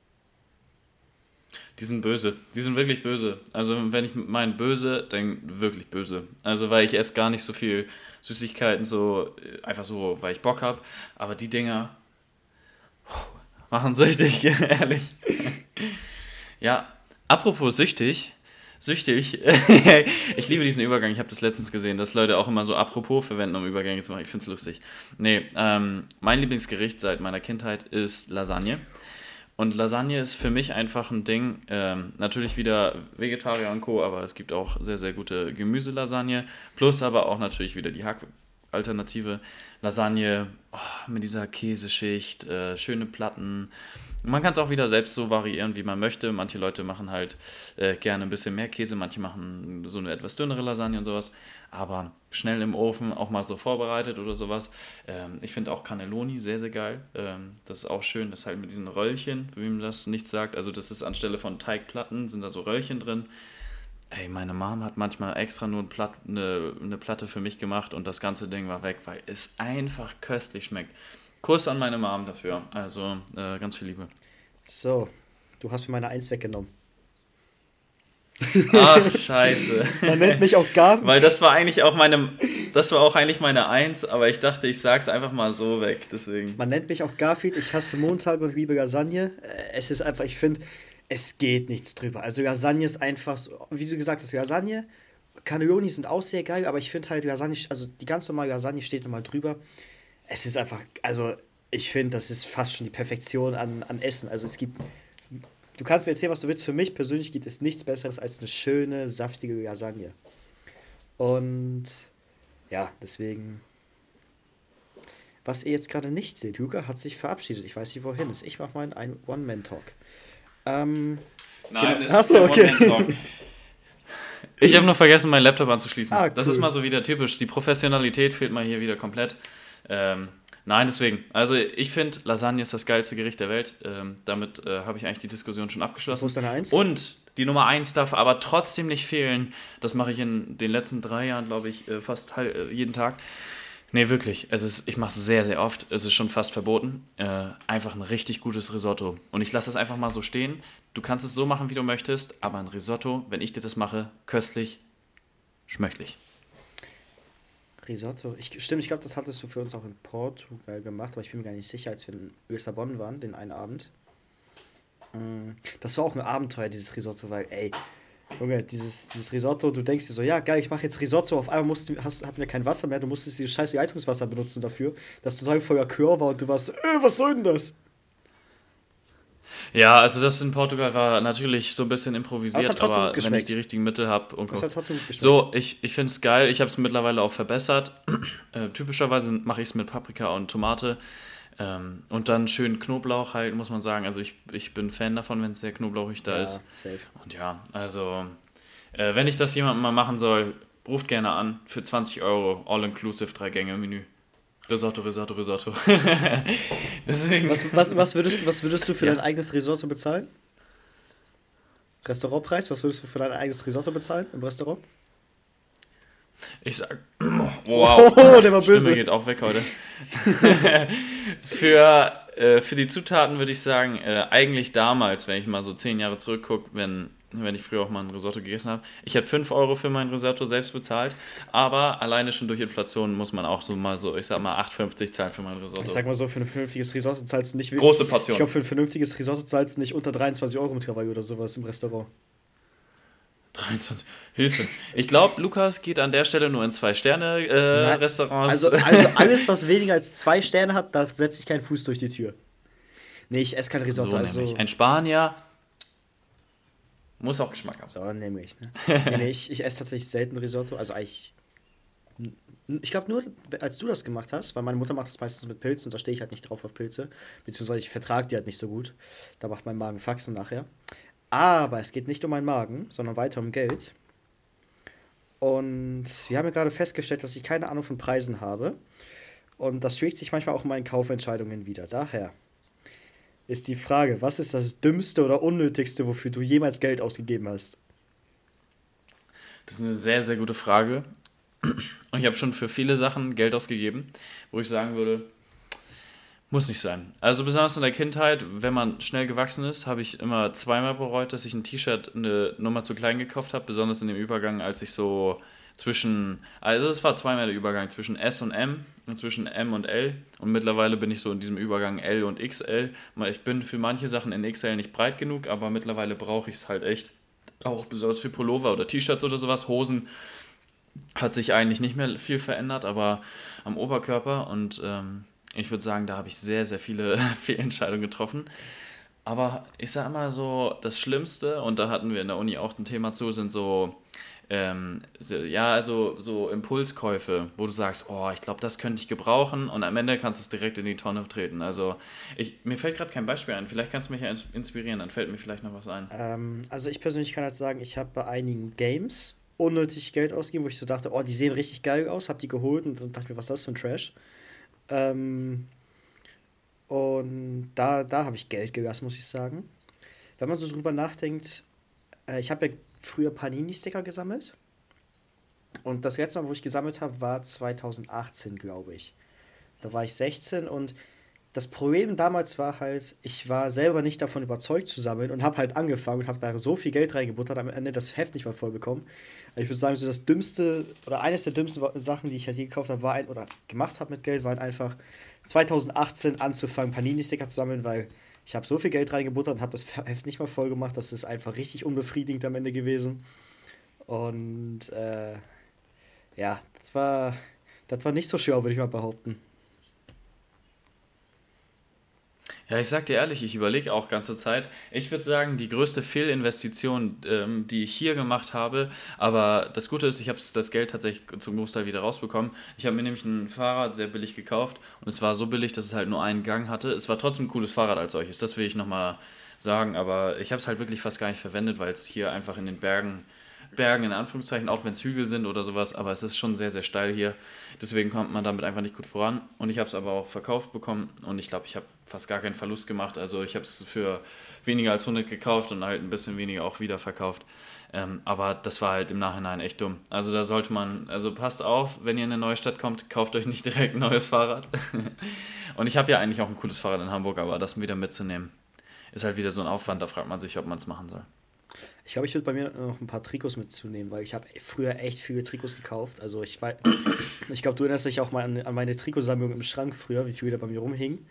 S1: Die sind böse. Die sind wirklich böse. Also, wenn ich meine böse, dann wirklich böse. Also, weil ich esse gar nicht so viel Süßigkeiten, so äh, einfach so, weil ich Bock habe. Aber die Dinger machen süchtig, ehrlich. ja, apropos süchtig, süchtig. ich liebe diesen Übergang. Ich habe das letztens gesehen, dass Leute auch immer so apropos verwenden, um Übergänge zu machen. Ich finde es lustig. Nee, ähm, mein Lieblingsgericht seit meiner Kindheit ist Lasagne. Und Lasagne ist für mich einfach ein Ding. Ähm, natürlich wieder Vegetarier und Co., aber es gibt auch sehr, sehr gute Gemüselasagne. Plus aber auch natürlich wieder die Hackalternative. Lasagne oh, mit dieser Käseschicht, äh, schöne Platten. Man kann es auch wieder selbst so variieren, wie man möchte. Manche Leute machen halt äh, gerne ein bisschen mehr Käse, manche machen so eine etwas dünnere Lasagne und sowas. Aber schnell im Ofen, auch mal so vorbereitet oder sowas. Ähm, ich finde auch Cannelloni sehr, sehr geil. Ähm, das ist auch schön, das halt mit diesen Röllchen, wie man das nicht sagt. Also das ist anstelle von Teigplatten, sind da so Röllchen drin. Ey, meine Mom hat manchmal extra nur ein Platt, eine, eine Platte für mich gemacht und das ganze Ding war weg, weil es einfach köstlich schmeckt. Kuss an meine Mom dafür. Also äh, ganz viel Liebe.
S2: So, du hast mir meine Eins weggenommen.
S1: Ach, scheiße.
S2: Man nennt mich auch gar
S1: Weil das war eigentlich auch meine, das war auch eigentlich meine Eins, aber ich dachte, ich sag's einfach mal so weg, deswegen.
S2: Man nennt mich auch Garfield, ich hasse Montag und liebe Lasagne. Äh, es ist einfach, ich finde, es geht nichts drüber. Also Lasagne ist einfach so, wie du gesagt hast, Lasagne, Cannelloni sind auch sehr geil, aber ich finde halt Lasagne, also die ganz normale Lasagne steht nochmal drüber es ist einfach, also ich finde, das ist fast schon die Perfektion an, an Essen. Also es gibt, du kannst mir erzählen, was du willst. Für mich persönlich gibt es nichts Besseres als eine schöne, saftige Lasagne. Und ja, deswegen, was ihr jetzt gerade nicht seht, Luca hat sich verabschiedet. Ich weiß nicht, wohin ist. Ich mache mal einen One-Man-Talk. Ähm,
S1: Nein,
S2: genau.
S1: es
S2: Achso,
S1: ist kein
S2: okay.
S1: One-Man-Talk. Ich habe nur vergessen, meinen Laptop anzuschließen.
S2: Ah,
S1: Das
S2: cool.
S1: ist mal so wieder typisch. Die Professionalität fehlt mal hier wieder komplett. Ähm, nein, deswegen. Also ich finde, Lasagne ist das geilste Gericht der Welt. Ähm, damit äh, habe ich eigentlich die Diskussion schon abgeschlossen.
S2: Wo ist deine Eins?
S1: Und die Nummer 1 darf aber trotzdem nicht fehlen. Das mache ich in den letzten drei Jahren, glaube ich, äh, fast äh, jeden Tag. Nee, wirklich. Es ist, ich mache es sehr, sehr oft. Es ist schon fast verboten. Äh, einfach ein richtig gutes Risotto. Und ich lasse das einfach mal so stehen. Du kannst es so machen, wie du möchtest, aber ein Risotto, wenn ich dir das mache, köstlich, schmöchtlich.
S2: Risotto. Ich, stimmt, ich glaube, das hattest du für uns auch in Portugal gemacht, aber ich bin mir gar nicht sicher, als wir in Lissabon waren, den einen Abend. Mm, Das war auch ein Abenteuer, dieses Risotto, weil, ey, Junge, dieses, dieses Risotto, du denkst dir so, ja, geil, ich mache jetzt Risotto, auf einmal mussten, hast, hatten wir kein Wasser mehr, du musstest dieses scheiß Leitungswasser benutzen dafür, das total voller Chör war und du warst, äh, was soll denn das?
S1: Ja, also das in Portugal war natürlich so ein bisschen improvisiert,
S2: Aber
S1: aber wenn ich die richtigen Mittel habe und
S2: Das hat trotzdem gut geschmeckt.
S1: So, ich, ich finde es geil. Ich habe es mittlerweile auch verbessert. Äh, typischerweise mache ich es mit Paprika und Tomate. Ähm, und dann schön Knoblauch halt, muss man sagen. Also ich, ich bin Fan davon, wenn es sehr knoblauchig da
S2: ja,
S1: ist.
S2: safe.
S1: Und ja, also äh, wenn ich das jemandem mal machen soll, ruft gerne an. Für 20 Euro, all-inclusive, drei Gänge-Menü. Risotto, Risotto, Risotto. Deswegen.
S2: Was, was, was, würdest, was würdest du für
S1: Ja.
S2: dein eigenes Risotto bezahlen? Restaurantpreis, was würdest du für dein eigenes Risotto bezahlen im Restaurant?
S1: Ich sag, wow,
S2: Oh, der war
S1: Stimme
S2: böse.
S1: geht auch weg heute. für, äh, für die Zutaten würde ich sagen, äh, eigentlich damals, wenn ich mal so zehn Jahre zurückgucke, wenn, wenn ich früher auch mal ein Risotto gegessen habe, ich hätte 5 Euro für mein Risotto selbst bezahlt, aber alleine schon durch Inflation muss man auch so mal so, ich sag mal 8,50 zahlen für mein Risotto.
S2: Ich sag mal so, für ein vernünftiges Risotto zahlst du nicht wirklich.
S1: Große
S2: Ich
S1: Portion.
S2: glaube, für ein vernünftiges Risotto zahlst du nicht unter 23 Euro mittlerweile oder sowas im Restaurant.
S1: 23. Hilfe. Ich glaube, Lukas geht an der Stelle nur in zwei Sterne äh.
S2: Also, also alles, was weniger als zwei Sterne hat, da setze ich keinen Fuß durch die Tür. Nee, ich esse kein Risotto.
S1: so
S2: also,
S1: nämlich. Ein Spanier muss auch Geschmack haben.
S2: so nämlich. Ne? nee, ich, ich esse tatsächlich selten Risotto. Also eigentlich. Ich glaube nur, als du das gemacht hast, weil meine Mutter macht das meistens mit Pilzen und da stehe ich halt nicht drauf auf Pilze. Beziehungsweise ich vertrage die halt nicht so gut. Da macht mein Magen Faxen nachher. Aber es geht nicht um meinen Magen, sondern weiter um Geld. Und wir haben ja gerade festgestellt, dass ich keine Ahnung von Preisen habe. Und das schlägt sich manchmal auch in meinen Kaufentscheidungen wieder. Daher ist die Frage, was ist das Dümmste oder Unnötigste, wofür du jemals Geld ausgegeben hast?
S1: Das ist eine sehr, sehr gute Frage. Und ich habe schon für viele Sachen Geld ausgegeben, wo ich sagen würde, muss nicht sein. Also besonders in der Kindheit, wenn man schnell gewachsen ist, habe ich immer zweimal bereut, dass ich ein T-Shirt eine Nummer zu klein gekauft habe, besonders in dem Übergang, als ich so zwischen, also es war zweimal der Übergang zwischen S und M und zwischen M und L und mittlerweile bin ich so in diesem Übergang L und XL. Ich bin für manche Sachen in XL nicht breit genug, aber mittlerweile brauche ich es halt echt. Auch besonders für Pullover oder T-Shirts oder sowas, Hosen hat sich eigentlich nicht mehr viel verändert, aber am Oberkörper und ähm, ich würde sagen, da habe ich sehr, sehr viele Fehlentscheidungen getroffen. Aber ich sage mal so, das Schlimmste, und da hatten wir in der Uni auch ein Thema zu, sind so, ähm, so ja, also so Impulskäufe, wo du sagst, oh, ich glaube, das könnte ich gebrauchen und am Ende kannst du es direkt in die Tonne treten. Also ich, mir fällt gerade kein Beispiel ein, vielleicht kannst du mich ja ins- inspirieren, dann fällt mir vielleicht noch was ein.
S2: Ähm, also ich persönlich kann halt sagen, ich habe bei einigen Games unnötig Geld ausgegeben, wo ich so dachte, oh, die sehen richtig geil aus, habe die geholt und dann dachte mir, was ist das für ein Trash? Ähm, und da, da habe ich Geld gelassen, muss ich sagen. Wenn man so drüber nachdenkt, äh, ich habe ja früher Panini-Sticker gesammelt. Und das letzte Mal, wo ich gesammelt habe, war 2018, glaube ich. Da war ich 16 und das Problem damals war halt, ich war selber nicht davon überzeugt zu sammeln und habe halt angefangen und habe da so viel Geld reingebuttert, am Ende das Heft nicht mal voll bekommen. Also ich würde sagen, so das dümmste oder eines der dümmsten Sachen, die ich halt je gekauft habe, war ein oder gemacht habe mit Geld, war halt einfach 2018 anzufangen, Panini-Sticker zu sammeln, weil ich habe so viel Geld reingebuttert und habe das Heft nicht mal voll gemacht. Das ist einfach richtig unbefriedigend am Ende gewesen. Und äh, ja, das war, das war nicht so schwer, würde ich mal behaupten.
S1: Ja, ich sag dir ehrlich, ich überlege auch ganze Zeit. Ich würde sagen, die größte Fehlinvestition, ähm, die ich hier gemacht habe, aber das Gute ist, ich habe das Geld tatsächlich zum Großteil wieder rausbekommen. Ich habe mir nämlich ein Fahrrad sehr billig gekauft und es war so billig, dass es halt nur einen Gang hatte. Es war trotzdem ein cooles Fahrrad als solches. Das will ich nochmal sagen, aber ich habe es halt wirklich fast gar nicht verwendet, weil es hier einfach in den Bergen, Bergen in Anführungszeichen, auch wenn es Hügel sind oder sowas, aber es ist schon sehr, sehr steil hier. Deswegen kommt man damit einfach nicht gut voran. Und ich habe es aber auch verkauft bekommen und ich glaube, ich habe fast gar keinen Verlust gemacht. Also ich habe es für weniger als 100 gekauft und halt ein bisschen weniger auch wieder verkauft. Ähm, aber das war halt im Nachhinein echt dumm. Also da sollte man, also passt auf, wenn ihr in eine neue Stadt kommt, kauft euch nicht direkt ein neues Fahrrad. und ich habe ja eigentlich auch ein cooles Fahrrad in Hamburg, aber das wieder mitzunehmen, ist halt wieder so ein Aufwand, da fragt man sich, ob man es machen soll.
S2: Ich glaube, ich würde bei mir noch ein paar Trikots mitzunehmen, weil ich habe früher echt viele Trikots gekauft. Also ich weiß, ich glaube, du erinnerst dich auch mal an, an meine Trikotsammlung im Schrank früher, wie viel da bei mir rumhing.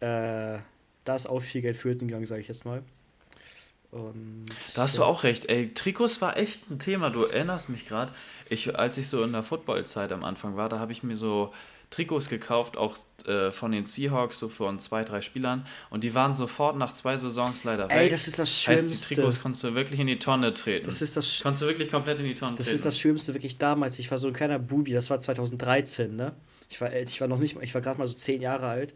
S2: Äh, da ist auch viel Geld für gegangen, sage ich jetzt mal.
S1: Und, da hast ja. du auch recht. Ey, Trikots war echt ein Thema. Du erinnerst mich gerade. Ich, als ich so in der Footballzeit am Anfang war, da habe ich mir so Trikots gekauft, auch äh, von den Seahawks, so von zwei, drei Spielern. Und die waren sofort nach zwei Saisons leider weg. Ey, das ist das Schönste. Heißt, die Trikots konntest du wirklich in die Tonne treten. Das ist das konntest du wirklich komplett in die Tonne
S2: das treten. Das ist das Schönste, wirklich damals. Ich war so ein kleiner Bubi, das war 2013, ne? Ich war, ich war noch nicht, ich war gerade mal so zehn Jahre alt.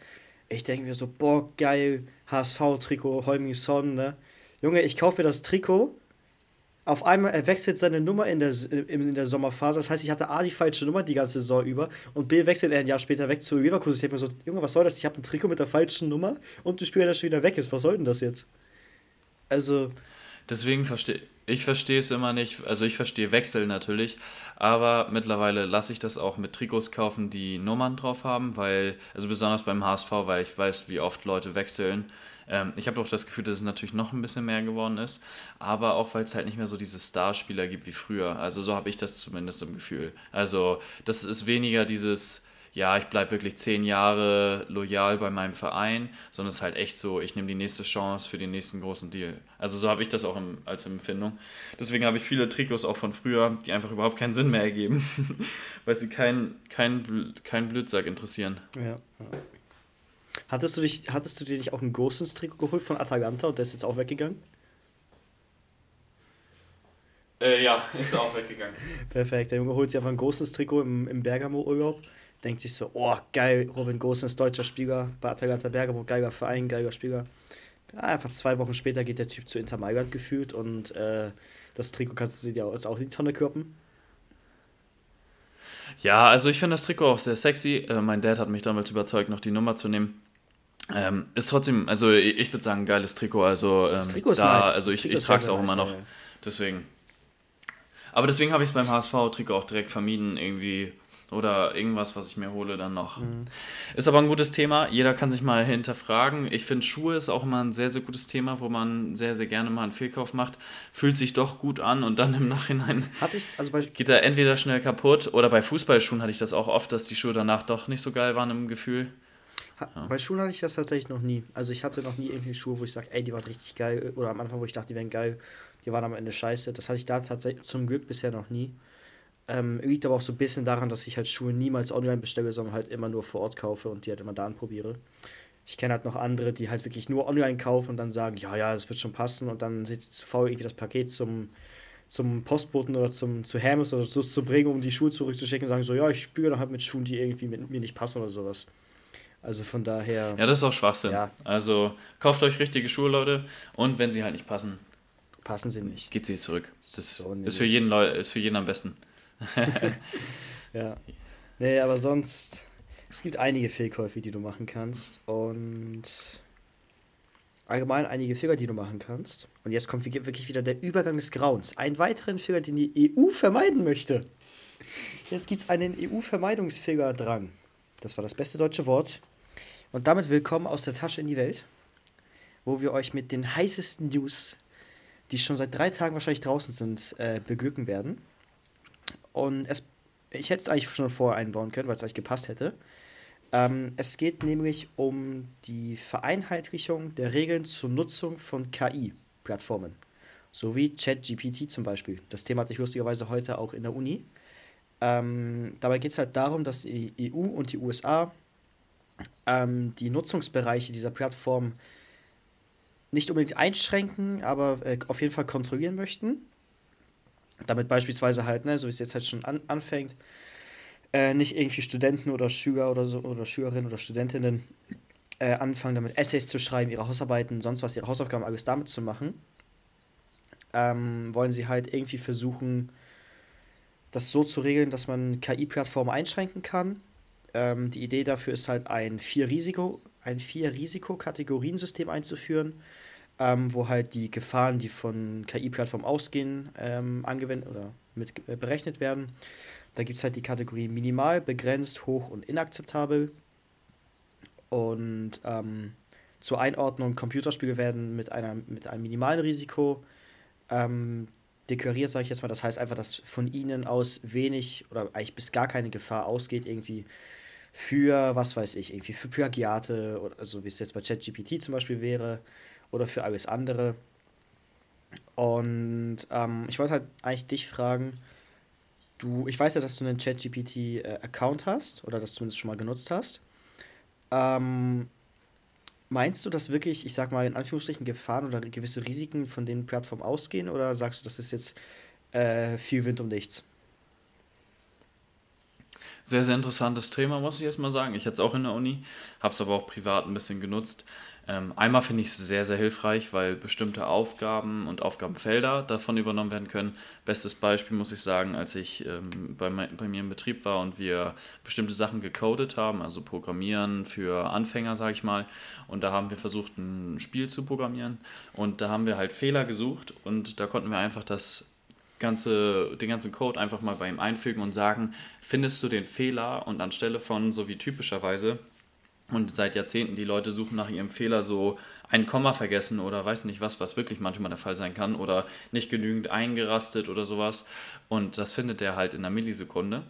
S2: Ich denke mir so, boah, geil, HSV-Trikot, Holming Son, ne? Junge, ich kaufe mir das Trikot. Auf einmal, er wechselt seine Nummer in der, in der Sommerphase. Das heißt, ich hatte A, die falsche Nummer die ganze Saison über. Und B, wechselt er ein Jahr später weg zu Leverkusen. Ich denke mir so, Junge, was soll das? Ich habe ein Trikot mit der falschen Nummer und du spielst das schon wieder weg ist. Was soll denn das jetzt? Also.
S1: Deswegen verstehe ich verstehe es immer nicht. Also ich verstehe Wechsel natürlich, aber mittlerweile lasse ich das auch mit Trikots kaufen, die Nummern drauf haben, weil, also besonders beim HSV, weil ich weiß, wie oft Leute wechseln. Ähm, ich habe auch das Gefühl, dass es natürlich noch ein bisschen mehr geworden ist, aber auch weil es halt nicht mehr so diese Starspieler gibt wie früher. Also so habe ich das zumindest im Gefühl. Also das ist weniger dieses, ja, ich bleibe wirklich zehn Jahre loyal bei meinem Verein, sondern es ist halt echt so, ich nehme die nächste Chance für den nächsten großen Deal. Also so habe ich das auch im, als Empfindung. Deswegen habe ich viele Trikots auch von früher, die einfach überhaupt keinen Sinn mehr ergeben, weil sie keinen kein, kein Blödsack interessieren. Ja.
S2: Hattest du, dich, hattest du dir nicht auch ein Ghosts-Trikot geholt von Atalanta und der ist jetzt auch weggegangen?
S1: Äh, ja, ist auch weggegangen.
S2: Perfekt. Der Junge holt sich einfach ein Ghosts-Trikot im, im Bergamo-Urlaub. Denkt sich so, oh geil, Robin Gosens, deutscher Spieler bei Atalanta Bergamo, geiler Verein, geiler Spieler. Ja, einfach zwei Wochen später geht der Typ zu Inter Mailand gefühlt und äh, das Trikot kannst du dir jetzt auch in die Tonne kloppen.
S1: Ja, also ich finde das Trikot auch sehr sexy. Äh, mein Dad hat mich damals überzeugt, noch die Nummer zu nehmen. Ähm, ist trotzdem, also ich würde sagen, geiles Trikot. Also, ähm, das Trikot ist da, nice. also ich, ich trage es auch nice, immer noch. Ja. Deswegen. Aber deswegen habe ich es beim HSV-Trikot auch direkt vermieden, irgendwie. Oder irgendwas, was ich mir hole, dann noch. Mhm. Ist aber ein gutes Thema. Jeder kann sich mal hinterfragen. Ich finde, Schuhe ist auch immer ein sehr, sehr gutes Thema, wo man sehr, sehr gerne mal einen Fehlkauf macht. Fühlt sich doch gut an und dann im Nachhinein ich, also geht er entweder schnell kaputt oder bei Fußballschuhen hatte ich das auch oft, dass die Schuhe danach doch nicht so geil waren im Gefühl.
S2: Ha, ja. Bei Schuhen hatte ich das tatsächlich noch nie. Also ich hatte noch nie irgendwie Schuhe, wo ich sage, ey, die waren richtig geil. Oder am Anfang, wo ich dachte, die wären geil. Die waren am Ende scheiße. Das hatte ich da tatsächlich zum Glück bisher noch nie. Ähm, liegt aber auch so ein bisschen daran, dass ich halt Schuhe niemals online bestelle, sondern halt immer nur vor Ort kaufe und die halt immer da anprobiere. Ich kenne halt noch andere, die halt wirklich nur online kaufen und dann sagen, ja, ja, das wird schon passen und dann sind sie zu faul, irgendwie das Paket zum, zum Postboten oder zum, zu Hermes oder so zu bringen, um die Schuhe zurückzuschicken und sagen so, ja, ich spüre dann halt mit Schuhen, die irgendwie mit mir nicht passen oder sowas. Also von daher.
S1: Ja, das ist auch Schwachsinn. Ja. Also kauft euch richtige Schuhe, Leute. Und wenn sie halt nicht passen,
S2: passen sie nicht.
S1: Geht sie zurück. Das so ist, für jeden Leu ist für jeden am besten.
S2: ja. Nee, aber sonst. Es gibt einige Fehlkäufe, die du machen kannst. Und allgemein einige Fehler, die du machen kannst. Und jetzt kommt wirklich wieder der Übergang des Grauens. Einen weiteren Fehler, den die EU vermeiden möchte. Jetzt gibt es einen EU-Vermeidungsfehler dran. Das war das beste deutsche Wort. Und damit willkommen aus der Tasche in die Welt, wo wir euch mit den heißesten News, die schon seit drei Tagen wahrscheinlich draußen sind, äh, beglücken werden. Und es, ich hätte es eigentlich schon vorher einbauen können, weil es eigentlich gepasst hätte. Ähm, es geht nämlich um die Vereinheitlichung der Regeln zur Nutzung von KI-Plattformen, sowie ChatGPT zum Beispiel. Das Thema hatte ich lustigerweise heute auch in der Uni. Ähm, dabei geht es halt darum, dass die EU und die USA ähm, die Nutzungsbereiche dieser Plattform nicht unbedingt einschränken, aber äh, auf jeden Fall kontrollieren möchten. Damit beispielsweise halt, ne, so wie es jetzt halt schon an, anfängt, äh, nicht irgendwie Studenten oder Schüler oder so oder Schülerinnen oder Studentinnen äh, anfangen damit Essays zu schreiben, ihre Hausarbeiten, sonst was, ihre Hausaufgaben, alles damit zu machen, ähm, wollen sie halt irgendwie versuchen, das so zu regeln, dass man KI-Plattformen einschränken kann. Ähm, die Idee dafür ist halt ein vier Risiko, ein vier Risikokategoriensystem einzuführen, ähm, wo halt die Gefahren, die von KI-Plattformen ausgehen, ähm, angewendet oder mit äh, berechnet werden. Da gibt es halt die Kategorie minimal, begrenzt, hoch und inakzeptabel. Und ähm, zur Einordnung, Computerspiele werden mit, einer, mit einem minimalen Risiko ähm, deklariert, sage ich jetzt mal. Das heißt einfach, dass von ihnen aus wenig oder eigentlich bis gar keine Gefahr ausgeht, irgendwie für, was weiß ich, irgendwie für Plagiate, also wie es jetzt bei ChatGPT zum Beispiel wäre, oder für alles andere. Und ähm, ich wollte halt eigentlich dich fragen, du, ich weiß ja, dass du einen ChatGPT-Account äh, hast, oder das zumindest schon mal genutzt hast. Ähm, meinst du, dass wirklich, ich sag mal, in Anführungsstrichen Gefahren oder gewisse Risiken von den Plattformen ausgehen, oder sagst du, das ist jetzt äh, viel Wind um nichts?
S1: Sehr, sehr interessantes Thema, muss ich erstmal sagen. Ich hatte es auch in der Uni, habe es aber auch privat ein bisschen genutzt. Ähm, einmal finde ich es sehr, sehr hilfreich, weil bestimmte Aufgaben und Aufgabenfelder davon übernommen werden können. Bestes Beispiel muss ich sagen, als ich ähm, bei, bei mir im Betrieb war und wir bestimmte Sachen gecodet haben, also Programmieren für Anfänger, sage ich mal. Und da haben wir versucht, ein Spiel zu programmieren. Und da haben wir halt Fehler gesucht und da konnten wir einfach das ganze, den ganzen Code einfach mal bei ihm einfügen und sagen, findest du den Fehler und anstelle von, so wie typischerweise, und seit Jahrzehnten die Leute suchen nach ihrem Fehler so ein Komma vergessen oder weiß nicht was, was wirklich manchmal der Fall sein kann oder nicht genügend eingerastet oder sowas. Und das findet er halt in einer Millisekunde.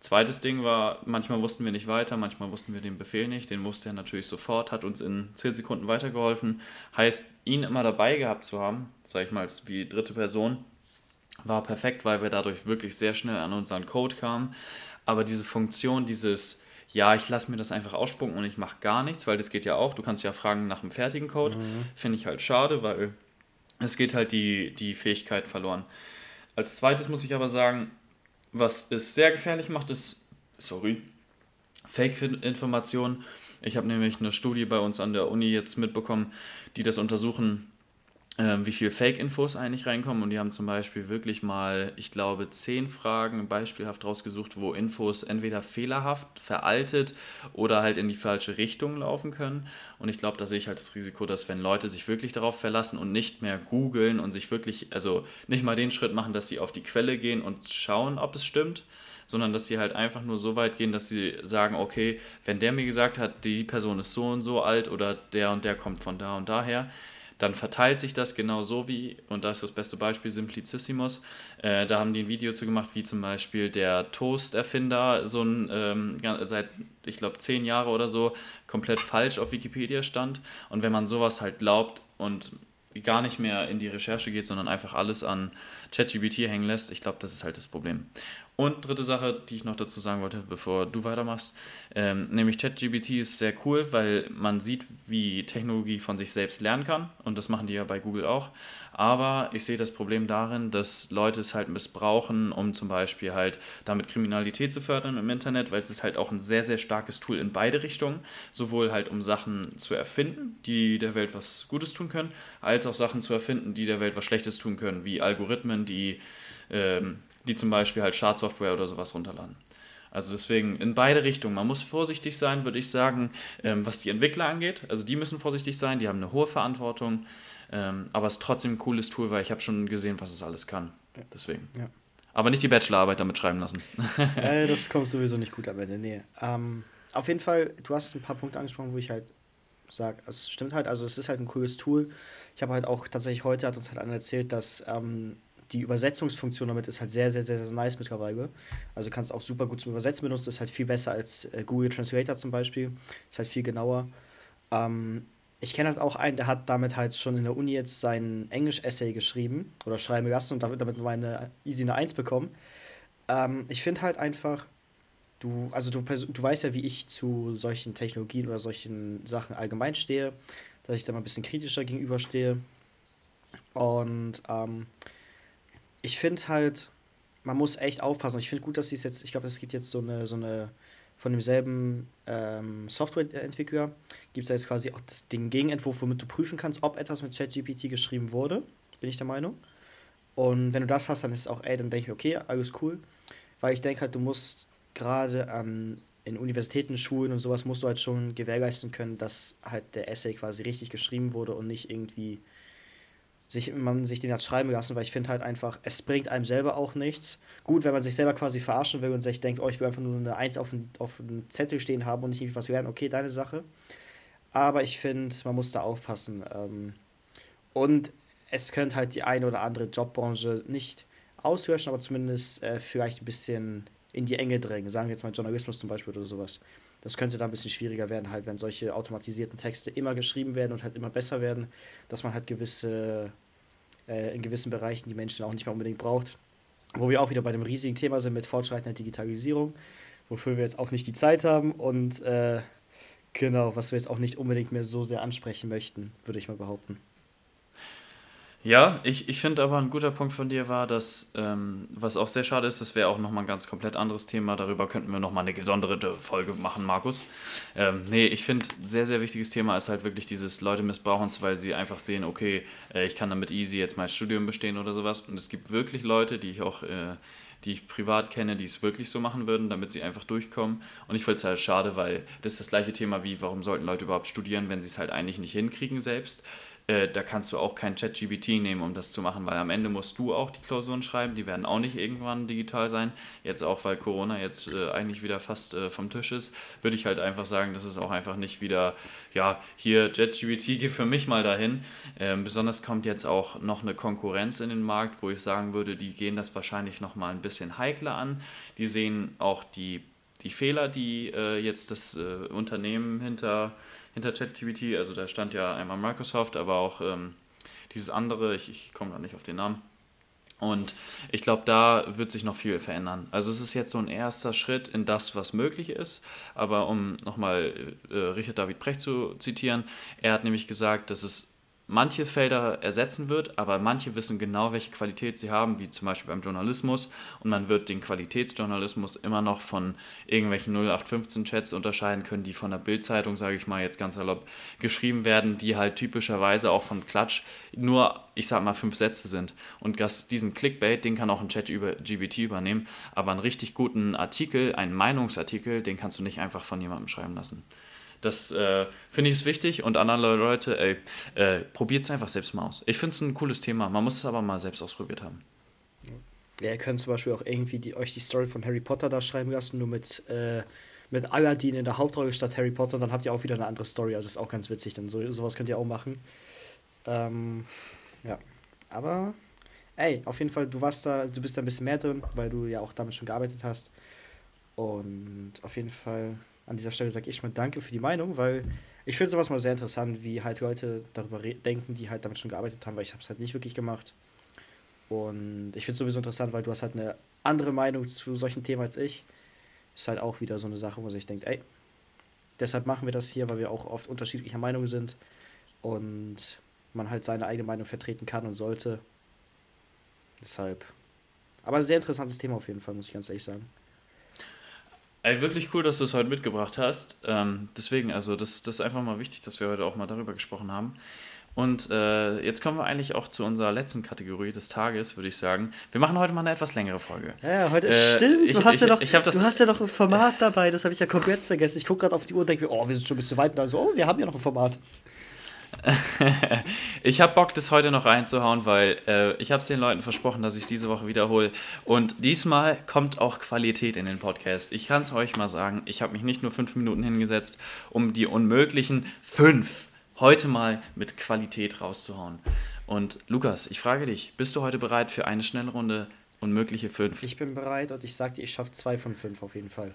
S1: Zweites Ding war, manchmal wussten wir nicht weiter, manchmal wussten wir den Befehl nicht, den wusste er natürlich sofort, hat uns in 10 Sekunden weitergeholfen. Heißt, ihn immer dabei gehabt zu haben, sag ich mal, als wie dritte Person, war perfekt, weil wir dadurch wirklich sehr schnell an unseren Code kamen. Aber diese Funktion, dieses, ja, ich lasse mir das einfach ausspucken und ich mache gar nichts, weil das geht ja auch. Du kannst ja fragen nach einem fertigen Code. Mhm. Finde ich halt schade, weil es geht halt die, die Fähigkeit verloren. Als zweites muss ich aber sagen, was es sehr gefährlich macht, ist, sorry, Fake-Informationen. Ich habe nämlich eine Studie bei uns an der Uni jetzt mitbekommen, die das untersuchen, wie viel Fake-Infos eigentlich reinkommen. Und die haben zum Beispiel wirklich mal, ich glaube, zehn Fragen beispielhaft rausgesucht, wo Infos entweder fehlerhaft, veraltet oder halt in die falsche Richtung laufen können. Und ich glaube, da sehe ich halt das Risiko, dass wenn Leute sich wirklich darauf verlassen und nicht mehr googeln und sich wirklich, also nicht mal den Schritt machen, dass sie auf die Quelle gehen und schauen, ob es stimmt, sondern dass sie halt einfach nur so weit gehen, dass sie sagen, okay, wenn der mir gesagt hat, die Person ist so und so alt oder der und der kommt von da und daher, dann verteilt sich das genau so wie, und das ist das beste Beispiel, Simplicissimus. Äh, da haben die ein Video zu gemacht, wie zum Beispiel der Toast-Erfinder so ein, ähm, seit, ich glaube, zehn Jahre oder so komplett falsch auf Wikipedia stand. Und wenn man sowas halt glaubt und gar nicht mehr in die Recherche geht, sondern einfach alles an ChatGPT hängen lässt, ich glaube, das ist halt das Problem. Und dritte Sache, die ich noch dazu sagen wollte, bevor du weitermachst, ähm, nämlich ChatGPT ist sehr cool, weil man sieht, wie Technologie von sich selbst lernen kann. Und das machen die ja bei Google auch. Aber ich sehe das Problem darin, dass Leute es halt missbrauchen, um zum Beispiel halt damit Kriminalität zu fördern im Internet, weil es ist halt auch ein sehr, sehr starkes Tool in beide Richtungen. Sowohl halt um Sachen zu erfinden, die der Welt was Gutes tun können, als auch Sachen zu erfinden, die der Welt was Schlechtes tun können, wie Algorithmen, die ähm, die zum Beispiel halt Schadsoftware oder sowas runterladen. Also deswegen in beide Richtungen. Man muss vorsichtig sein, würde ich sagen, ähm, was die Entwickler angeht. Also die müssen vorsichtig sein, die haben eine hohe Verantwortung. Ähm, aber es ist trotzdem ein cooles Tool, weil ich habe schon gesehen, was es alles kann. Deswegen. Ja. Aber nicht die Bachelorarbeit damit schreiben lassen.
S2: äh, das kommt sowieso nicht gut am Ende. Nee. Ähm, auf jeden Fall, du hast ein paar Punkte angesprochen, wo ich halt sage, es stimmt halt, also es ist halt ein cooles Tool. Ich habe halt auch tatsächlich heute, hat uns halt einer erzählt, dass ähm, die Übersetzungsfunktion damit ist halt sehr, sehr, sehr, sehr nice mittlerweile. Also du kannst auch super gut zum Übersetzen benutzen, ist halt viel besser als äh, Google Translator zum Beispiel. Ist halt viel genauer. Ähm, ich kenne halt auch einen, der hat damit halt schon in der Uni jetzt sein Englisch-Essay geschrieben oder schreiben lassen und damit, meine easy eine 1 bekommen. Ähm, ich finde halt einfach, du, also du, du weißt ja, wie ich zu solchen Technologien oder solchen Sachen allgemein stehe, dass ich da mal ein bisschen kritischer gegenüberstehe. Und ähm, ich finde halt, man muss echt aufpassen. Ich finde gut, dass sie es jetzt, ich glaube, es gibt jetzt so eine, so eine von demselben ähm, Softwareentwickler gibt es jetzt quasi auch das, den Gegenentwurf, womit du prüfen kannst, ob etwas mit ChatGPT geschrieben wurde, bin ich der Meinung. Und wenn du das hast, dann ist es auch, ey, dann denke ich mir, okay, alles cool. Weil ich denke halt, du musst gerade ähm, in Universitäten, Schulen und sowas musst du halt schon gewährleisten können, dass halt der Essay quasi richtig geschrieben wurde und nicht irgendwie sich, man sich den hat schreiben lassen, weil ich finde halt einfach, es bringt einem selber auch nichts. Gut, wenn man sich selber quasi verarschen will und sich denkt, oh, ich will einfach nur eine Eins auf dem, auf Zettel stehen haben und nicht irgendwie was lernen, okay, deine Sache. Aber ich finde, man muss da aufpassen. Ähm, und es könnte halt die eine oder andere Jobbranche nicht auslöschen, aber zumindest äh, vielleicht ein bisschen in die Enge drängen. Sagen wir jetzt mal Journalismus zum Beispiel oder sowas. Das könnte da ein bisschen schwieriger werden, halt, wenn solche automatisierten Texte immer geschrieben werden und halt immer besser werden, dass man halt gewisse, äh, in gewissen Bereichen die Menschen auch nicht mehr unbedingt braucht. Wo wir auch wieder bei dem riesigen Thema sind mit fortschreitender Digitalisierung, wofür wir jetzt auch nicht die Zeit haben und äh, genau, was wir jetzt auch nicht unbedingt mehr so sehr ansprechen möchten, würde ich mal behaupten.
S1: Ja, ich, ich finde aber ein guter Punkt von dir war, dass, ähm, was auch sehr schade ist, das wäre auch nochmal ein ganz komplett anderes Thema, darüber könnten wir nochmal eine gesonderte Folge machen, Markus. Ähm, nee, ich finde, sehr, sehr wichtiges Thema ist halt wirklich dieses Leute missbrauchen, weil sie einfach sehen, okay, äh, ich kann damit easy jetzt mein Studium bestehen oder sowas. Und es gibt wirklich Leute, die ich auch, äh, die ich privat kenne, die es wirklich so machen würden, damit sie einfach durchkommen. Und ich finde es halt schade, weil das ist das gleiche Thema wie, warum sollten Leute überhaupt studieren, wenn sie es halt eigentlich nicht hinkriegen selbst. Äh, da kannst du auch kein ChatGPT nehmen, um das zu machen, weil am Ende musst du auch die Klausuren schreiben, die werden auch nicht irgendwann digital sein. Jetzt auch, weil Corona jetzt äh, eigentlich wieder fast äh, vom Tisch ist, würde ich halt einfach sagen, das ist auch einfach nicht wieder, ja, hier ChatGPT, geh für mich mal dahin. Ähm, besonders kommt jetzt auch noch eine Konkurrenz in den Markt, wo ich sagen würde, die gehen das wahrscheinlich nochmal ein bisschen heikler an. Die sehen auch die, die Fehler, die äh, jetzt das äh, Unternehmen hinter hinter ChatGPT. Also da stand ja einmal Microsoft, aber auch ähm, dieses andere, ich, ich komme da nicht auf den Namen. Und ich glaube, da wird sich noch viel verändern. Also es ist jetzt so ein erster Schritt in das, was möglich ist. Aber um nochmal äh, Richard David Brecht zu zitieren, er hat nämlich gesagt, dass es manche Felder ersetzen wird, aber manche wissen genau, welche Qualität sie haben, wie zum Beispiel beim Journalismus. Und man wird den Qualitätsjournalismus immer noch von irgendwelchen 0815-Chats unterscheiden können, die von der Bildzeitung, sage ich mal jetzt ganz salopp, geschrieben werden, die halt typischerweise auch von Klatsch nur, ich sag mal, fünf Sätze sind. Und das, diesen Clickbait, den kann auch ein Chat über GBT übernehmen, aber einen richtig guten Artikel, einen Meinungsartikel, den kannst du nicht einfach von jemandem schreiben lassen. Das äh, finde ich ist wichtig und andere Leute, ey, äh, probiert es einfach selbst mal aus. Ich finde es ein cooles Thema, man muss es aber mal selbst ausprobiert haben.
S2: Ja, ihr könnt zum Beispiel auch irgendwie die, euch die Story von Harry Potter da schreiben lassen, nur mit, äh, mit Aladdin in der Hauptrolle statt Harry Potter, dann habt ihr auch wieder eine andere Story, also das ist auch ganz witzig, dann so, sowas könnt ihr auch machen. Ähm, ja, aber ey, auf jeden Fall, du warst da, du bist da ein bisschen mehr drin, weil du ja auch damit schon gearbeitet hast. Und auf jeden Fall an dieser Stelle sage ich mal Danke für die Meinung, weil ich finde sowas mal sehr interessant, wie halt Leute darüber denken, die halt damit schon gearbeitet haben, weil ich habe es halt nicht wirklich gemacht. Und ich finde es sowieso interessant, weil du hast halt eine andere Meinung zu solchen Themen als ich. Ist halt auch wieder so eine Sache, wo man sich denkt, ey, deshalb machen wir das hier, weil wir auch oft unterschiedlicher Meinung sind und man halt seine eigene Meinung vertreten kann und sollte. Deshalb. Aber sehr interessantes Thema auf jeden Fall, muss ich ganz ehrlich sagen.
S1: Ey, wirklich cool, dass du es heute mitgebracht hast. Ähm, deswegen, also das, das ist einfach mal wichtig, dass wir heute auch mal darüber gesprochen haben. Und äh, jetzt kommen wir eigentlich auch zu unserer letzten Kategorie des Tages, würde ich sagen. Wir machen heute mal eine etwas längere Folge.
S2: Ja, heute äh, stimmt. Ich, du, hast, ich, ja noch, ich du hast ja noch ein Format dabei, das habe ich ja komplett vergessen. Ich gucke gerade auf die Uhr und denke, oh, wir sind schon ein bisschen weit. Und so, oh, wir haben ja noch ein Format.
S1: ich habe Bock, das heute noch reinzuhauen, weil äh, ich habe es den Leuten versprochen, dass ich diese Woche wiederhole. Und diesmal kommt auch Qualität in den Podcast. Ich kann es euch mal sagen, ich habe mich nicht nur fünf Minuten hingesetzt, um die unmöglichen fünf heute mal mit Qualität rauszuhauen. Und Lukas, ich frage dich, bist du heute bereit für eine Schnellrunde unmögliche fünf?
S2: Ich bin bereit und ich sage dir, ich schaffe zwei von fünf auf jeden Fall.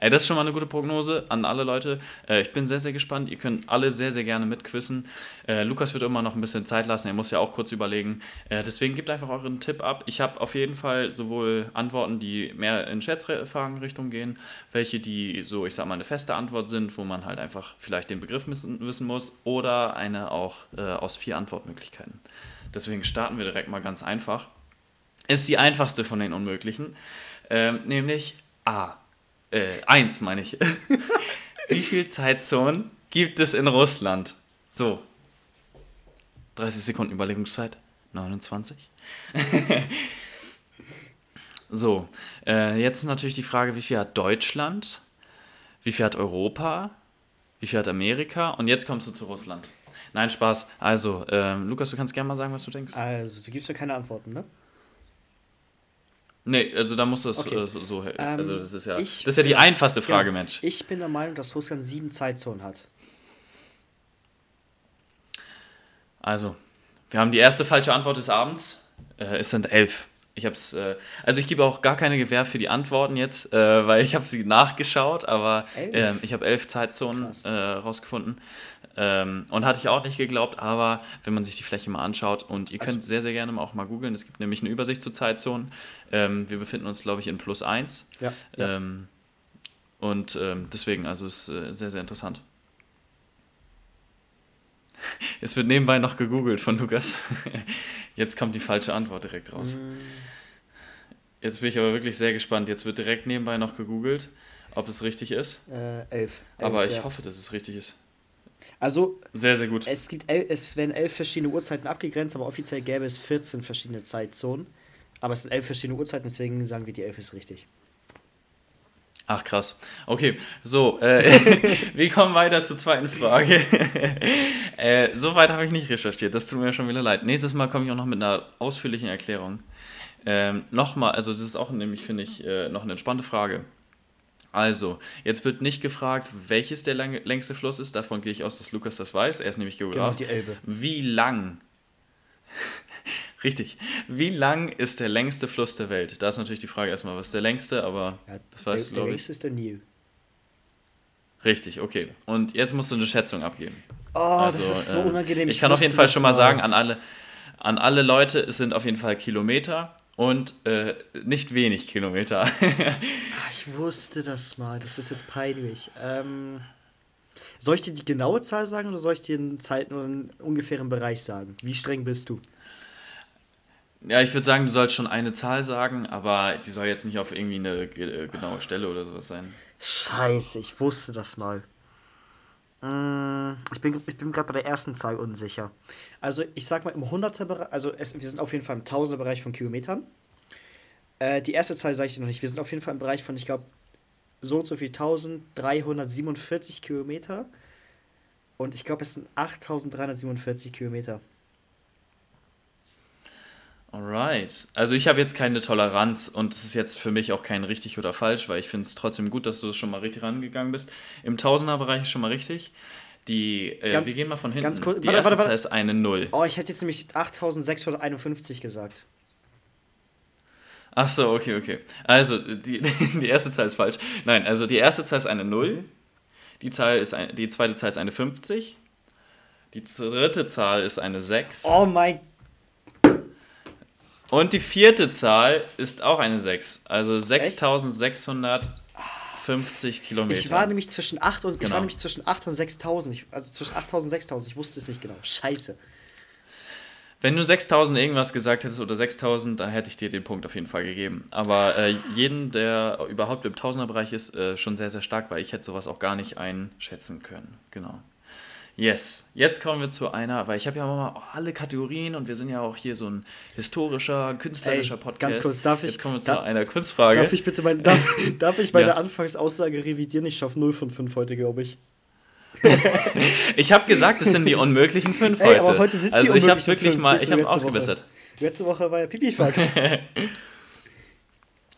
S1: Ey, das ist schon mal eine gute Prognose an alle Leute. Äh, ich bin sehr, sehr gespannt. Ihr könnt alle sehr, sehr gerne mitquissen. Äh, Lukas wird immer noch ein bisschen Zeit lassen. Er muss ja auch kurz überlegen. Äh, deswegen gebt einfach euren Tipp ab. Ich habe auf jeden Fall sowohl Antworten, die mehr in Schätzfragen-Richtung gehen, welche, die so, ich sag mal, eine feste Antwort sind, wo man halt einfach vielleicht den Begriff wissen muss, oder eine auch äh, aus vier Antwortmöglichkeiten. Deswegen starten wir direkt mal ganz einfach. Ist die einfachste von den unmöglichen, ähm, nämlich A Äh, eins meine ich. Wie viele Zeitzonen gibt es in Russland? So. 30 Sekunden Überlegungszeit. 29. so. Äh, jetzt natürlich die Frage, wie viel hat Deutschland? Wie viel hat Europa? Wie viel hat Amerika? Und jetzt kommst du zu Russland. Nein, Spaß. Also, ähm, Lukas, du kannst gerne mal sagen, was du denkst.
S2: Also, du gibst ja keine Antworten, ne?
S1: Nee, also da musst du es
S2: Okay.
S1: äh, so. Also,
S2: Ähm,
S1: das ist ja,
S2: ich-
S1: das ist ja die einfachste Frage,
S2: Ja,
S1: Mensch.
S2: Ich bin der Meinung, dass Russland sieben Zeitzonen hat.
S1: Also, wir haben die erste falsche Antwort des Abends. Äh, es sind elf. Ich hab's, äh, also ich gebe auch gar keine Gewähr für die Antworten jetzt, äh, weil ich habe sie nachgeschaut, aber ähm, ich habe elf Zeitzonen äh, rausgefunden. Ähm, und hatte ich auch nicht geglaubt, aber wenn man sich die Fläche mal anschaut und ihr könnt sehr, sehr gerne auch mal googeln, es gibt nämlich eine Übersicht zu Zeitzonen. Ähm, wir befinden uns, glaube ich, in plus eins.
S2: Ja. ja.
S1: Ähm, und ähm, deswegen, also ist äh, sehr, sehr interessant. Es wird nebenbei noch gegoogelt von Lukas. Jetzt kommt die falsche Antwort direkt raus.
S2: Mm,
S1: Jetzt bin ich aber wirklich sehr gespannt. Jetzt wird direkt nebenbei noch gegoogelt, ob es richtig ist.
S2: Äh, elf.
S1: Aber
S2: Elf,
S1: ich
S2: ja.
S1: hoffe, dass es richtig ist.
S2: Also,
S1: Sehr, sehr gut.
S2: es, gibt el es werden elf verschiedene Uhrzeiten abgegrenzt, aber offiziell gäbe es 14 verschiedene Zeitzonen. Aber es sind elf verschiedene Uhrzeiten, deswegen sagen wir, die elf ist richtig.
S1: Ach krass. Okay, so, äh, wir kommen weiter zur zweiten Frage. äh, Soweit habe ich nicht recherchiert, das tut mir schon wieder leid. Nächstes Mal komme ich auch noch mit einer ausführlichen Erklärung. Ähm, Nochmal, also das ist auch nämlich, finde ich, äh, noch eine entspannte Frage. Also, jetzt wird nicht gefragt, welches der lang längste Fluss ist. Davon gehe ich aus, dass Lukas das weiß. Er ist nämlich Geograf.
S2: Genau, die Elbe.
S1: Wie lang? Richtig. Wie lang ist der längste Fluss der Welt? Da ist natürlich die Frage erstmal, was ist der längste, aber
S2: Ja,
S1: das weißt
S2: der,
S1: du,
S2: der
S1: glaube ich.
S2: längste ist der Nil.
S1: Richtig, okay. Und jetzt musst du eine Schätzung abgeben.
S2: Oh,
S1: Also,
S2: das ist so
S1: äh,
S2: unangenehm.
S1: Ich kann auf jeden Fall schon mal sagen, an alle, an alle Leute, es sind auf jeden Fall Kilometer und äh, nicht wenig Kilometer.
S2: Ah, ich wusste das mal. Das ist jetzt peinlich. Ähm, soll ich dir die genaue Zahl sagen oder soll ich dir einen Zeit oder einen ungefähren Bereich sagen? Wie streng bist du?
S1: ja, ich würde sagen, du sollst schon eine Zahl sagen, aber die soll jetzt nicht auf irgendwie eine ge- genaue Stelle oder sowas sein.
S2: Scheiße, ich wusste das mal. Mm, Ich bin, ich bin gerade bei der ersten Zahl unsicher. Also ich sag mal im 100er Bereich, also es, wir sind auf jeden Fall im 1000er Bereich von Kilometern. Äh, die erste Zahl sage ich dir noch nicht. Wir sind auf jeden Fall im Bereich von, ich glaube, so und so viel 1347 Kilometer. Und ich glaube, es sind 8347 Kilometer.
S1: Alright. Also ich habe jetzt keine Toleranz und es ist jetzt für mich auch kein richtig oder falsch, weil ich finde es trotzdem gut, dass du schon mal richtig rangegangen bist. Im Tausenderbereich ist schon mal richtig. Die, äh,
S2: Ganz-
S1: wir gehen mal von hinten.
S2: ganz kurz-
S1: Die
S2: warte,
S1: erste
S2: warte,
S1: Zahl
S2: warte.
S1: ist eine Null.
S2: Oh, ich hätte jetzt nämlich 8651 gesagt.
S1: Ach so, okay, okay. Also, die, die erste Zahl ist falsch. Nein, also die erste Zahl ist eine 0. Die, Zahl ist ein, die zweite Zahl ist eine 50. Die dritte Zahl ist eine 6.
S2: Oh mein
S1: Und die vierte Zahl ist auch eine 6. Also 6650 Kilometer.
S2: Ich war nämlich zwischen 8 und, ich
S1: Genau.
S2: war nämlich zwischen 8 und 6000. Ich, also zwischen 8000 und 6000. Ich wusste es nicht genau. Scheiße.
S1: Wenn du 6000 irgendwas gesagt hättest oder 6000, da hätte ich dir den Punkt auf jeden Fall gegeben. Aber äh, jeden, der überhaupt im Tausenderbereich ist, äh, schon sehr, sehr stark, weil ich hätte sowas auch gar nicht einschätzen können. Genau. Yes, jetzt kommen wir zu einer, weil ich habe ja mal alle Kategorien und wir sind ja auch hier so ein historischer, künstlerischer
S2: Ey,
S1: Podcast.
S2: ganz kurz, darf ich-
S1: Jetzt kommen wir
S2: darf-
S1: zu einer Kunstfrage.
S2: Darf ich bitte mein, darf, darf ich meine
S1: Ja.
S2: Anfangsaussage revidieren? Ich schaffe 0 von 5 heute, glaube ich.
S1: Ich habe gesagt, es sind die unmöglichen fünf
S2: Ey,
S1: heute.
S2: aber heute die
S1: also ich habe wirklich
S2: fünf,
S1: mal, ich habe ausgebessert.
S2: Woche. Letzte Woche war ja Pipifax.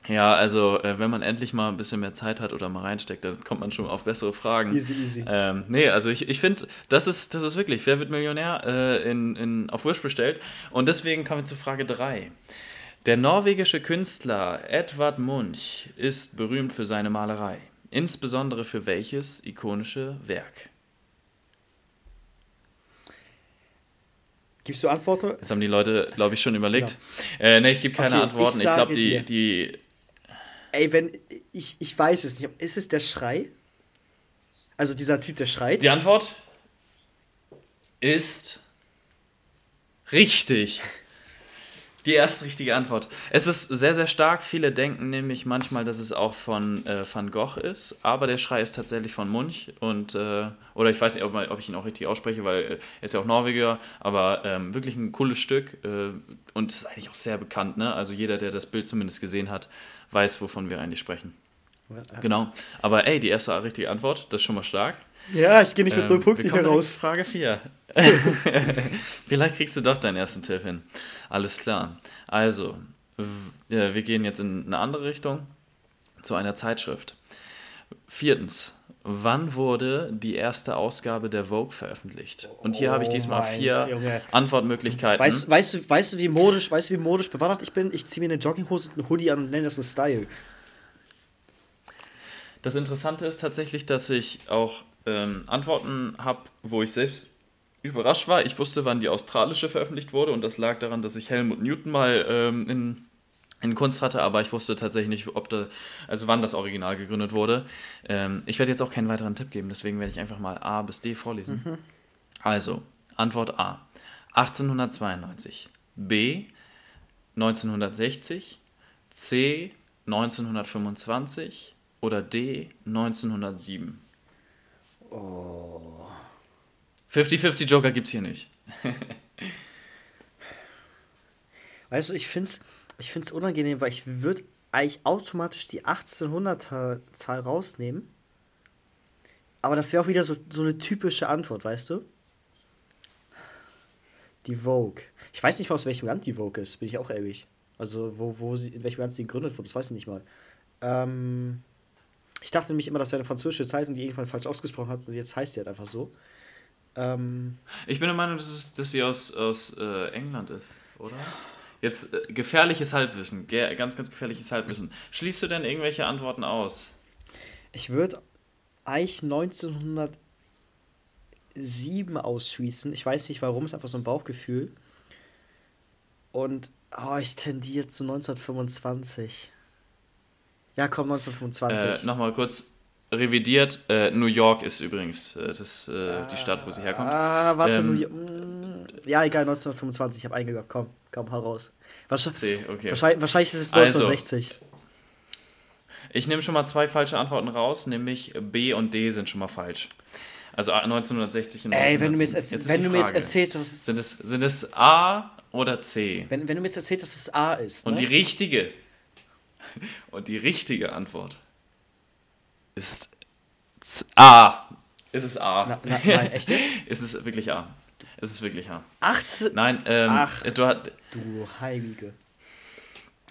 S1: Ja, also äh, wenn man endlich mal ein bisschen mehr Zeit hat oder mal reinsteckt, dann kommt man schon auf bessere Fragen.
S2: Easy, easy.
S1: Ähm, nee, also ich, ich finde, das ist, das ist wirklich, wer wird Millionär äh, in, in, auf Wish bestellt? Und deswegen kommen wir zu Frage 3. Der norwegische Künstler Edvard Munch ist berühmt für seine Malerei. Insbesondere für welches ikonische Werk?
S2: Gibst du Antworten?
S1: Jetzt haben die Leute, glaube ich, schon überlegt. Äh, nee, ich gebe keine
S2: Okay,
S1: Antworten.
S2: ich
S1: Ich, glaube,
S2: dir.
S1: die, die.
S2: Ey, wenn. Ich, ich weiß es nicht. Ist es der Schrei? Also dieser Typ, der schreit?
S1: Die Antwort ist richtig. Die erste richtige Antwort. Es ist sehr, sehr stark. Viele denken nämlich manchmal, dass es auch von äh, Van Gogh ist, aber der Schrei ist tatsächlich von Munch. Und, äh, oder ich weiß nicht, ob, ob, ich ihn auch richtig ausspreche, weil äh, er ist ja auch Norweger, aber ähm, wirklich ein cooles Stück äh, und ist eigentlich auch sehr bekannt. Ne? Also jeder, der das Bild zumindest gesehen hat, weiß, wovon wir eigentlich sprechen. Genau. Aber ey, die erste richtige Antwort, das ist schon mal stark.
S2: Ja, ich gehe nicht mit ähm, null Punkten
S1: hier raus. Frage 4. Vielleicht kriegst du doch deinen ersten Tipp hin. Alles klar. Also, wir gehen jetzt in eine andere Richtung, zu einer Zeitschrift. Viertens. Wann wurde die erste Ausgabe der Vogue veröffentlicht? Und hier oh habe ich diesmal oh vier Junge. Antwortmöglichkeiten.
S2: Weißt, weißt, du, weißt, du, wie modisch, weißt du, wie modisch bewandert ich bin? Ich ziehe mir eine Jogginghose und einen Hoodie an und nenne das einen Style.
S1: Das Interessante ist tatsächlich, dass ich auch ähm, Antworten habe, wo ich selbst überrascht war. Ich wusste, wann die australische veröffentlicht wurde und das lag daran, dass ich Helmut Newton mal ähm, in, in Kunst hatte, aber ich wusste tatsächlich nicht, ob da, also wann das Original gegründet wurde. Ähm, ich werde jetzt auch keinen weiteren Tipp geben, deswegen werde ich einfach mal A bis D vorlesen. Mhm. Also, Antwort A. 1892. B. 1960. C. 1925. Oder D. 1907. Oh. 50-50 Joker gibt's hier nicht.
S2: weißt du, ich find's, ich find's unangenehm, weil ich würde eigentlich automatisch die 1800er Zahl rausnehmen. Aber das wäre auch wieder so, so eine typische Antwort, weißt du? Die Vogue. Ich weiß nicht mal, aus welchem Land die Vogue ist, bin ich auch ehrlich. Also, wo, wo sie, in welchem Land sie gegründet wurde, das weiß ich nicht mal. Ähm, ich dachte nämlich immer, das wäre eine französische Zeitung, die irgendwann falsch ausgesprochen hat und jetzt heißt sie halt einfach so. Ähm,
S1: ich bin der Meinung, dass, es, dass sie aus, aus äh, England ist, oder? Jetzt äh, gefährliches Halbwissen, ge ganz, ganz gefährliches Halbwissen. Schließt du denn irgendwelche Antworten aus?
S2: Ich würde eigentlich 1907 ausschließen. Ich weiß nicht warum, ist einfach so ein Bauchgefühl. Und oh, ich tendiere zu 1925. Ja, komm, 1925.
S1: Äh, Nochmal kurz revidiert. Äh, New York ist übrigens äh, das, äh, die Stadt, wo sie herkommt.
S2: Ah, warte, ähm, New York. Mm, ja, egal, 1925. Ich habe eingegeben. Komm, komm, hau raus. Wahrscheinlich, C, okay. wahrscheinlich, wahrscheinlich ist es 1960. Also,
S1: ich nehme schon mal zwei falsche Antworten raus, nämlich B und D sind schon mal falsch. Also 1960 und 1970. Ey, wenn du mir jetzt, jetzt, wenn du mir jetzt erzählst, dass es sind es, sind es A oder C?
S2: Wenn, wenn du mir jetzt erzählst, dass es A ist.
S1: Ne? Und die richtige und die richtige Antwort ist A. Ist es A? Na, na, nein, echt ist es wirklich A? Ist es wirklich A?
S2: 18?
S1: Nein, ähm, Ach,
S2: du, hat, du Heilige.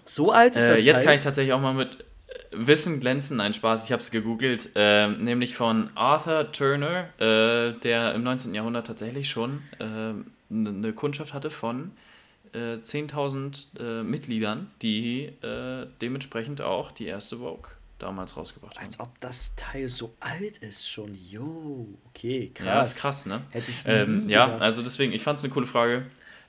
S2: So alt ist
S1: äh, das Jetzt Teil? kann ich tatsächlich auch mal mit Wissen glänzen. Nein, Spaß, ich habe es gegoogelt. Äh, nämlich von Arthur Turner, äh, der im 19. Jahrhundert tatsächlich schon eine äh, Kundschaft hatte von äh, 10.000 äh, Mitgliedern, die äh, dementsprechend auch die erste Vogue damals rausgebracht
S2: haben. Als ob das Teil so alt ist schon. Jo, okay,
S1: krass. Ja, ist krass, ne? Hätte ich ähm, Ja, also deswegen, ich fand es eine coole Frage.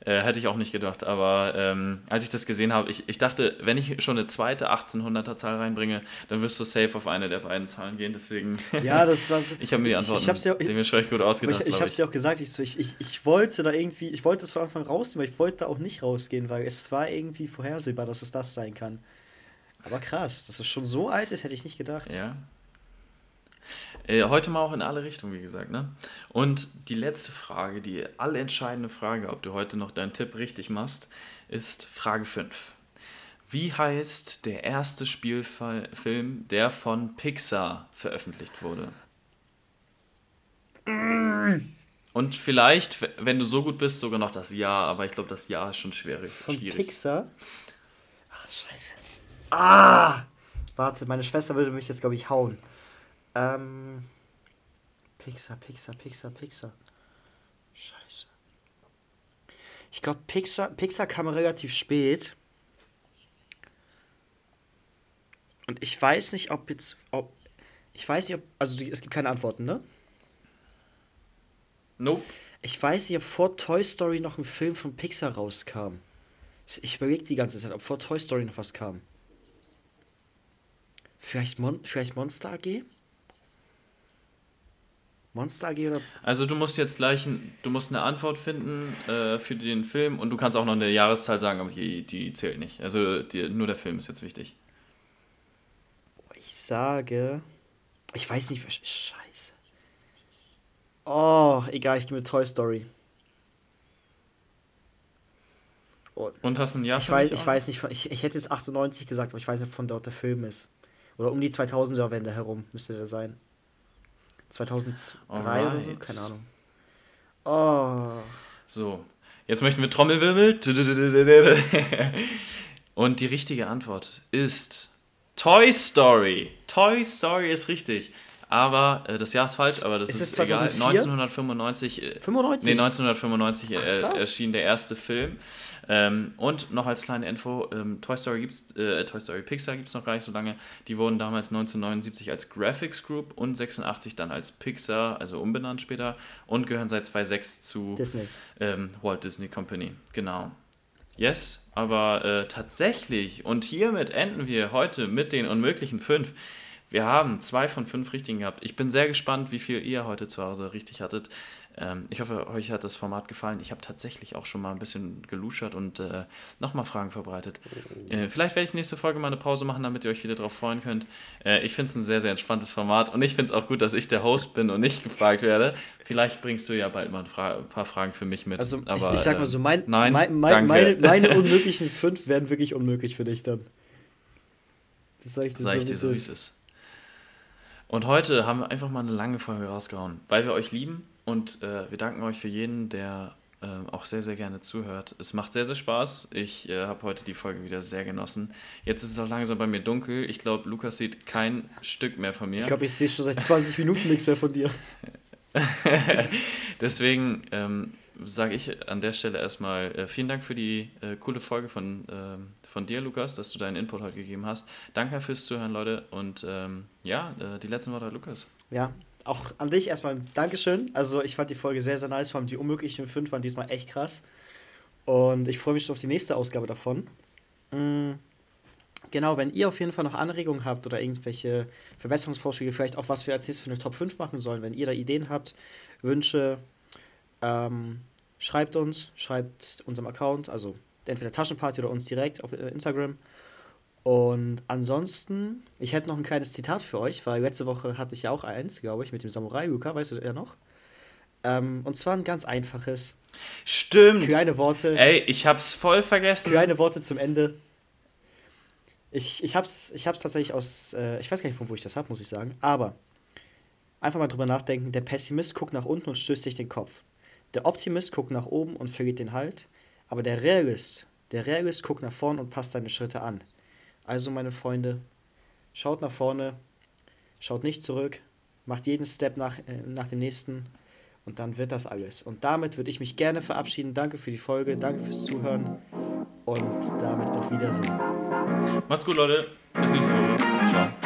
S1: Äh, hätte ich auch nicht gedacht. Aber ähm, als ich das gesehen habe, ich, ich dachte, wenn ich schon eine zweite 1800er Zahl reinbringe, dann wirst du safe auf eine der beiden Zahlen gehen. Deswegen.
S2: Ja, das war so.
S1: ich habe mir die Antworten ich, ich ja, dementsprechend gut ausgedacht.
S2: Ich, ich habe es dir auch gesagt. Ich, ich, ich, wollte da irgendwie, ich wollte das von Anfang rausnehmen, aber ich wollte da auch nicht rausgehen, weil es war irgendwie vorhersehbar, dass es das sein kann. Aber krass, dass es schon so alt ist, hätte ich nicht gedacht.
S1: Ja. Äh, heute mal auch in alle Richtungen, wie gesagt. Ne? Und die letzte Frage, die allentscheidende Frage, ob du heute noch deinen Tipp richtig machst, ist Frage 5. Wie heißt der erste Spielfilm, der von Pixar veröffentlicht wurde? Und vielleicht, wenn du so gut bist, sogar noch das Jahr, aber ich glaube, das Jahr ist schon schwierig.
S2: Von schwierig. Pixar? Ach, scheiße. Ah! Warte, meine Schwester würde mich jetzt, glaube ich, hauen. Ähm. Pixar, Pixar, Pixar, Pixar. Scheiße. Ich glaube, Pixar, Pixar kam relativ spät. Und ich weiß nicht, ob jetzt. Ob, ich weiß nicht, ob. Also, es gibt keine Antworten, ne?
S1: Nope.
S2: Ich weiß nicht, ob vor Toy Story noch ein Film von Pixar rauskam. Ich überlege die ganze Zeit, ob vor Toy Story noch was kam. Vielleicht, Mon vielleicht Monster AG? Monster AG oder?
S1: Also du musst jetzt gleich, ein, du musst eine Antwort finden äh, für den Film und du kannst auch noch eine Jahreszahl sagen, aber die, die zählt nicht. Also die, nur der Film ist jetzt wichtig.
S2: Ich sage, ich weiß nicht, was, scheiße. Oh, egal, ich gehe mit Toy Story. Oh,
S1: Und hast ein Jahr
S2: ich weiß, ich weiß nicht, ich, ich hätte jetzt 98 gesagt, aber ich weiß nicht, von dort der Film ist. Oder um die 2000er Wende herum müsste der sein. 2003 oder so,
S1: Alright.
S2: keine Ahnung. Oh,
S1: So, jetzt möchten wir Trommelwirbel. Und die richtige Antwort ist Toy Story. Toy Story ist richtig. Aber äh, das Jahr ist falsch, aber das
S2: Ist
S1: ist, egal.
S2: 2004?
S1: 1995. Äh,
S2: 95?
S1: Nee, 1995 äh,
S2: krass.
S1: erschien der erste Film. Ähm, und noch als kleine Info, ähm, Toy Story gibt's, äh, Toy Story Pixar gibt es noch gar nicht so lange. Die wurden damals 1979 als Graphics Group und 86 dann als Pixar, also umbenannt später, und gehören seit 2006 zu
S2: Disney.
S1: ähm, Walt Disney Company. Genau. Yes, aber äh, tatsächlich, und hiermit enden wir heute mit den unmöglichen fünf. Wir haben zwei von fünf richtigen gehabt. Ich bin sehr gespannt, wie viel ihr heute zu Hause richtig hattet. Ähm, ich hoffe, euch hat das Format gefallen. Ich habe tatsächlich auch schon mal ein bisschen geluschert und äh, nochmal Fragen vorbereitet. Äh, vielleicht werde ich nächste Folge mal eine Pause machen, damit ihr euch wieder darauf freuen könnt. Äh, ich finde es ein sehr, sehr entspanntes Format und ich finde es auch gut, dass ich der Host bin und nicht gefragt werde. Vielleicht bringst du ja bald mal ein, Fra ein paar Fragen für mich mit.
S2: Also
S1: Aber,
S2: ich, ich sag mal
S1: ähm,
S2: so, mein,
S1: nein,
S2: mein, mein, meine, meine unmöglichen fünf werden wirklich unmöglich für dich dann. Das sag ich dir
S1: Sag
S2: so,
S1: ich
S2: wie
S1: dir so, wie es ist. Und heute haben wir einfach mal eine lange Folge rausgehauen, weil wir euch lieben und äh, wir danken euch für jeden, der äh, auch sehr, sehr gerne zuhört. Es macht sehr, sehr Spaß. Ich äh, habe heute die Folge wieder sehr genossen. Jetzt ist es auch langsam bei mir dunkel. Ich glaube, Lukas sieht kein Stück mehr von mir.
S2: Ich glaube, ich sehe schon seit 20 Minuten nichts mehr von dir.
S1: Deswegen ähm, sage ich an der Stelle erstmal äh, vielen Dank für die äh, coole Folge von, ähm, von dir, Lukas, dass du deinen Input heute gegeben hast. Danke fürs Zuhören, Leute. Und ähm, ja, äh, die letzten Worte Lukas.
S2: Ja, auch an dich erstmal ein Dankeschön. Also ich fand die Folge sehr, sehr nice. Vor allem die unmöglichen fünf waren diesmal echt krass. Und ich freue mich schon auf die nächste Ausgabe davon. Mm, Genau, wenn ihr auf jeden Fall noch Anregungen habt oder irgendwelche Verbesserungsvorschläge, vielleicht auch was wir als nächstes für eine Top 5 machen sollen, wenn ihr da Ideen habt, Wünsche, ähm, schreibt uns, schreibt unserem Account, also entweder Taschenparty oder uns direkt auf äh, Instagram. Und ansonsten, ich hätte noch ein kleines Zitat für euch, weil letzte Woche hatte ich ja auch eins, glaube ich, mit dem Samurai Luca, weißt du ja noch? Ähm, und zwar ein ganz einfaches.
S1: Stimmt!
S2: Kleine Worte.
S1: Ey, ich hab's voll vergessen.
S2: Kleine Worte zum Ende. Ich, ich hab's, ich hab's tatsächlich aus, äh, ich weiß gar nicht, von wo ich das habe, muss ich sagen. Aber einfach mal drüber nachdenken. Der Pessimist guckt nach unten und stößt sich den Kopf. Der Optimist guckt nach oben und verliert den Halt. Aber der Realist, der Realist guckt nach vorn und passt seine Schritte an. Also, meine Freunde, schaut nach vorne, schaut nicht zurück, macht jeden Step nach, äh, nach dem nächsten und dann wird das alles. Und damit würde ich mich gerne verabschieden. Danke für die Folge, danke fürs Zuhören und damit auf Wiedersehen.
S1: Macht's gut, Leute. Bis nächste Woche. Ciao.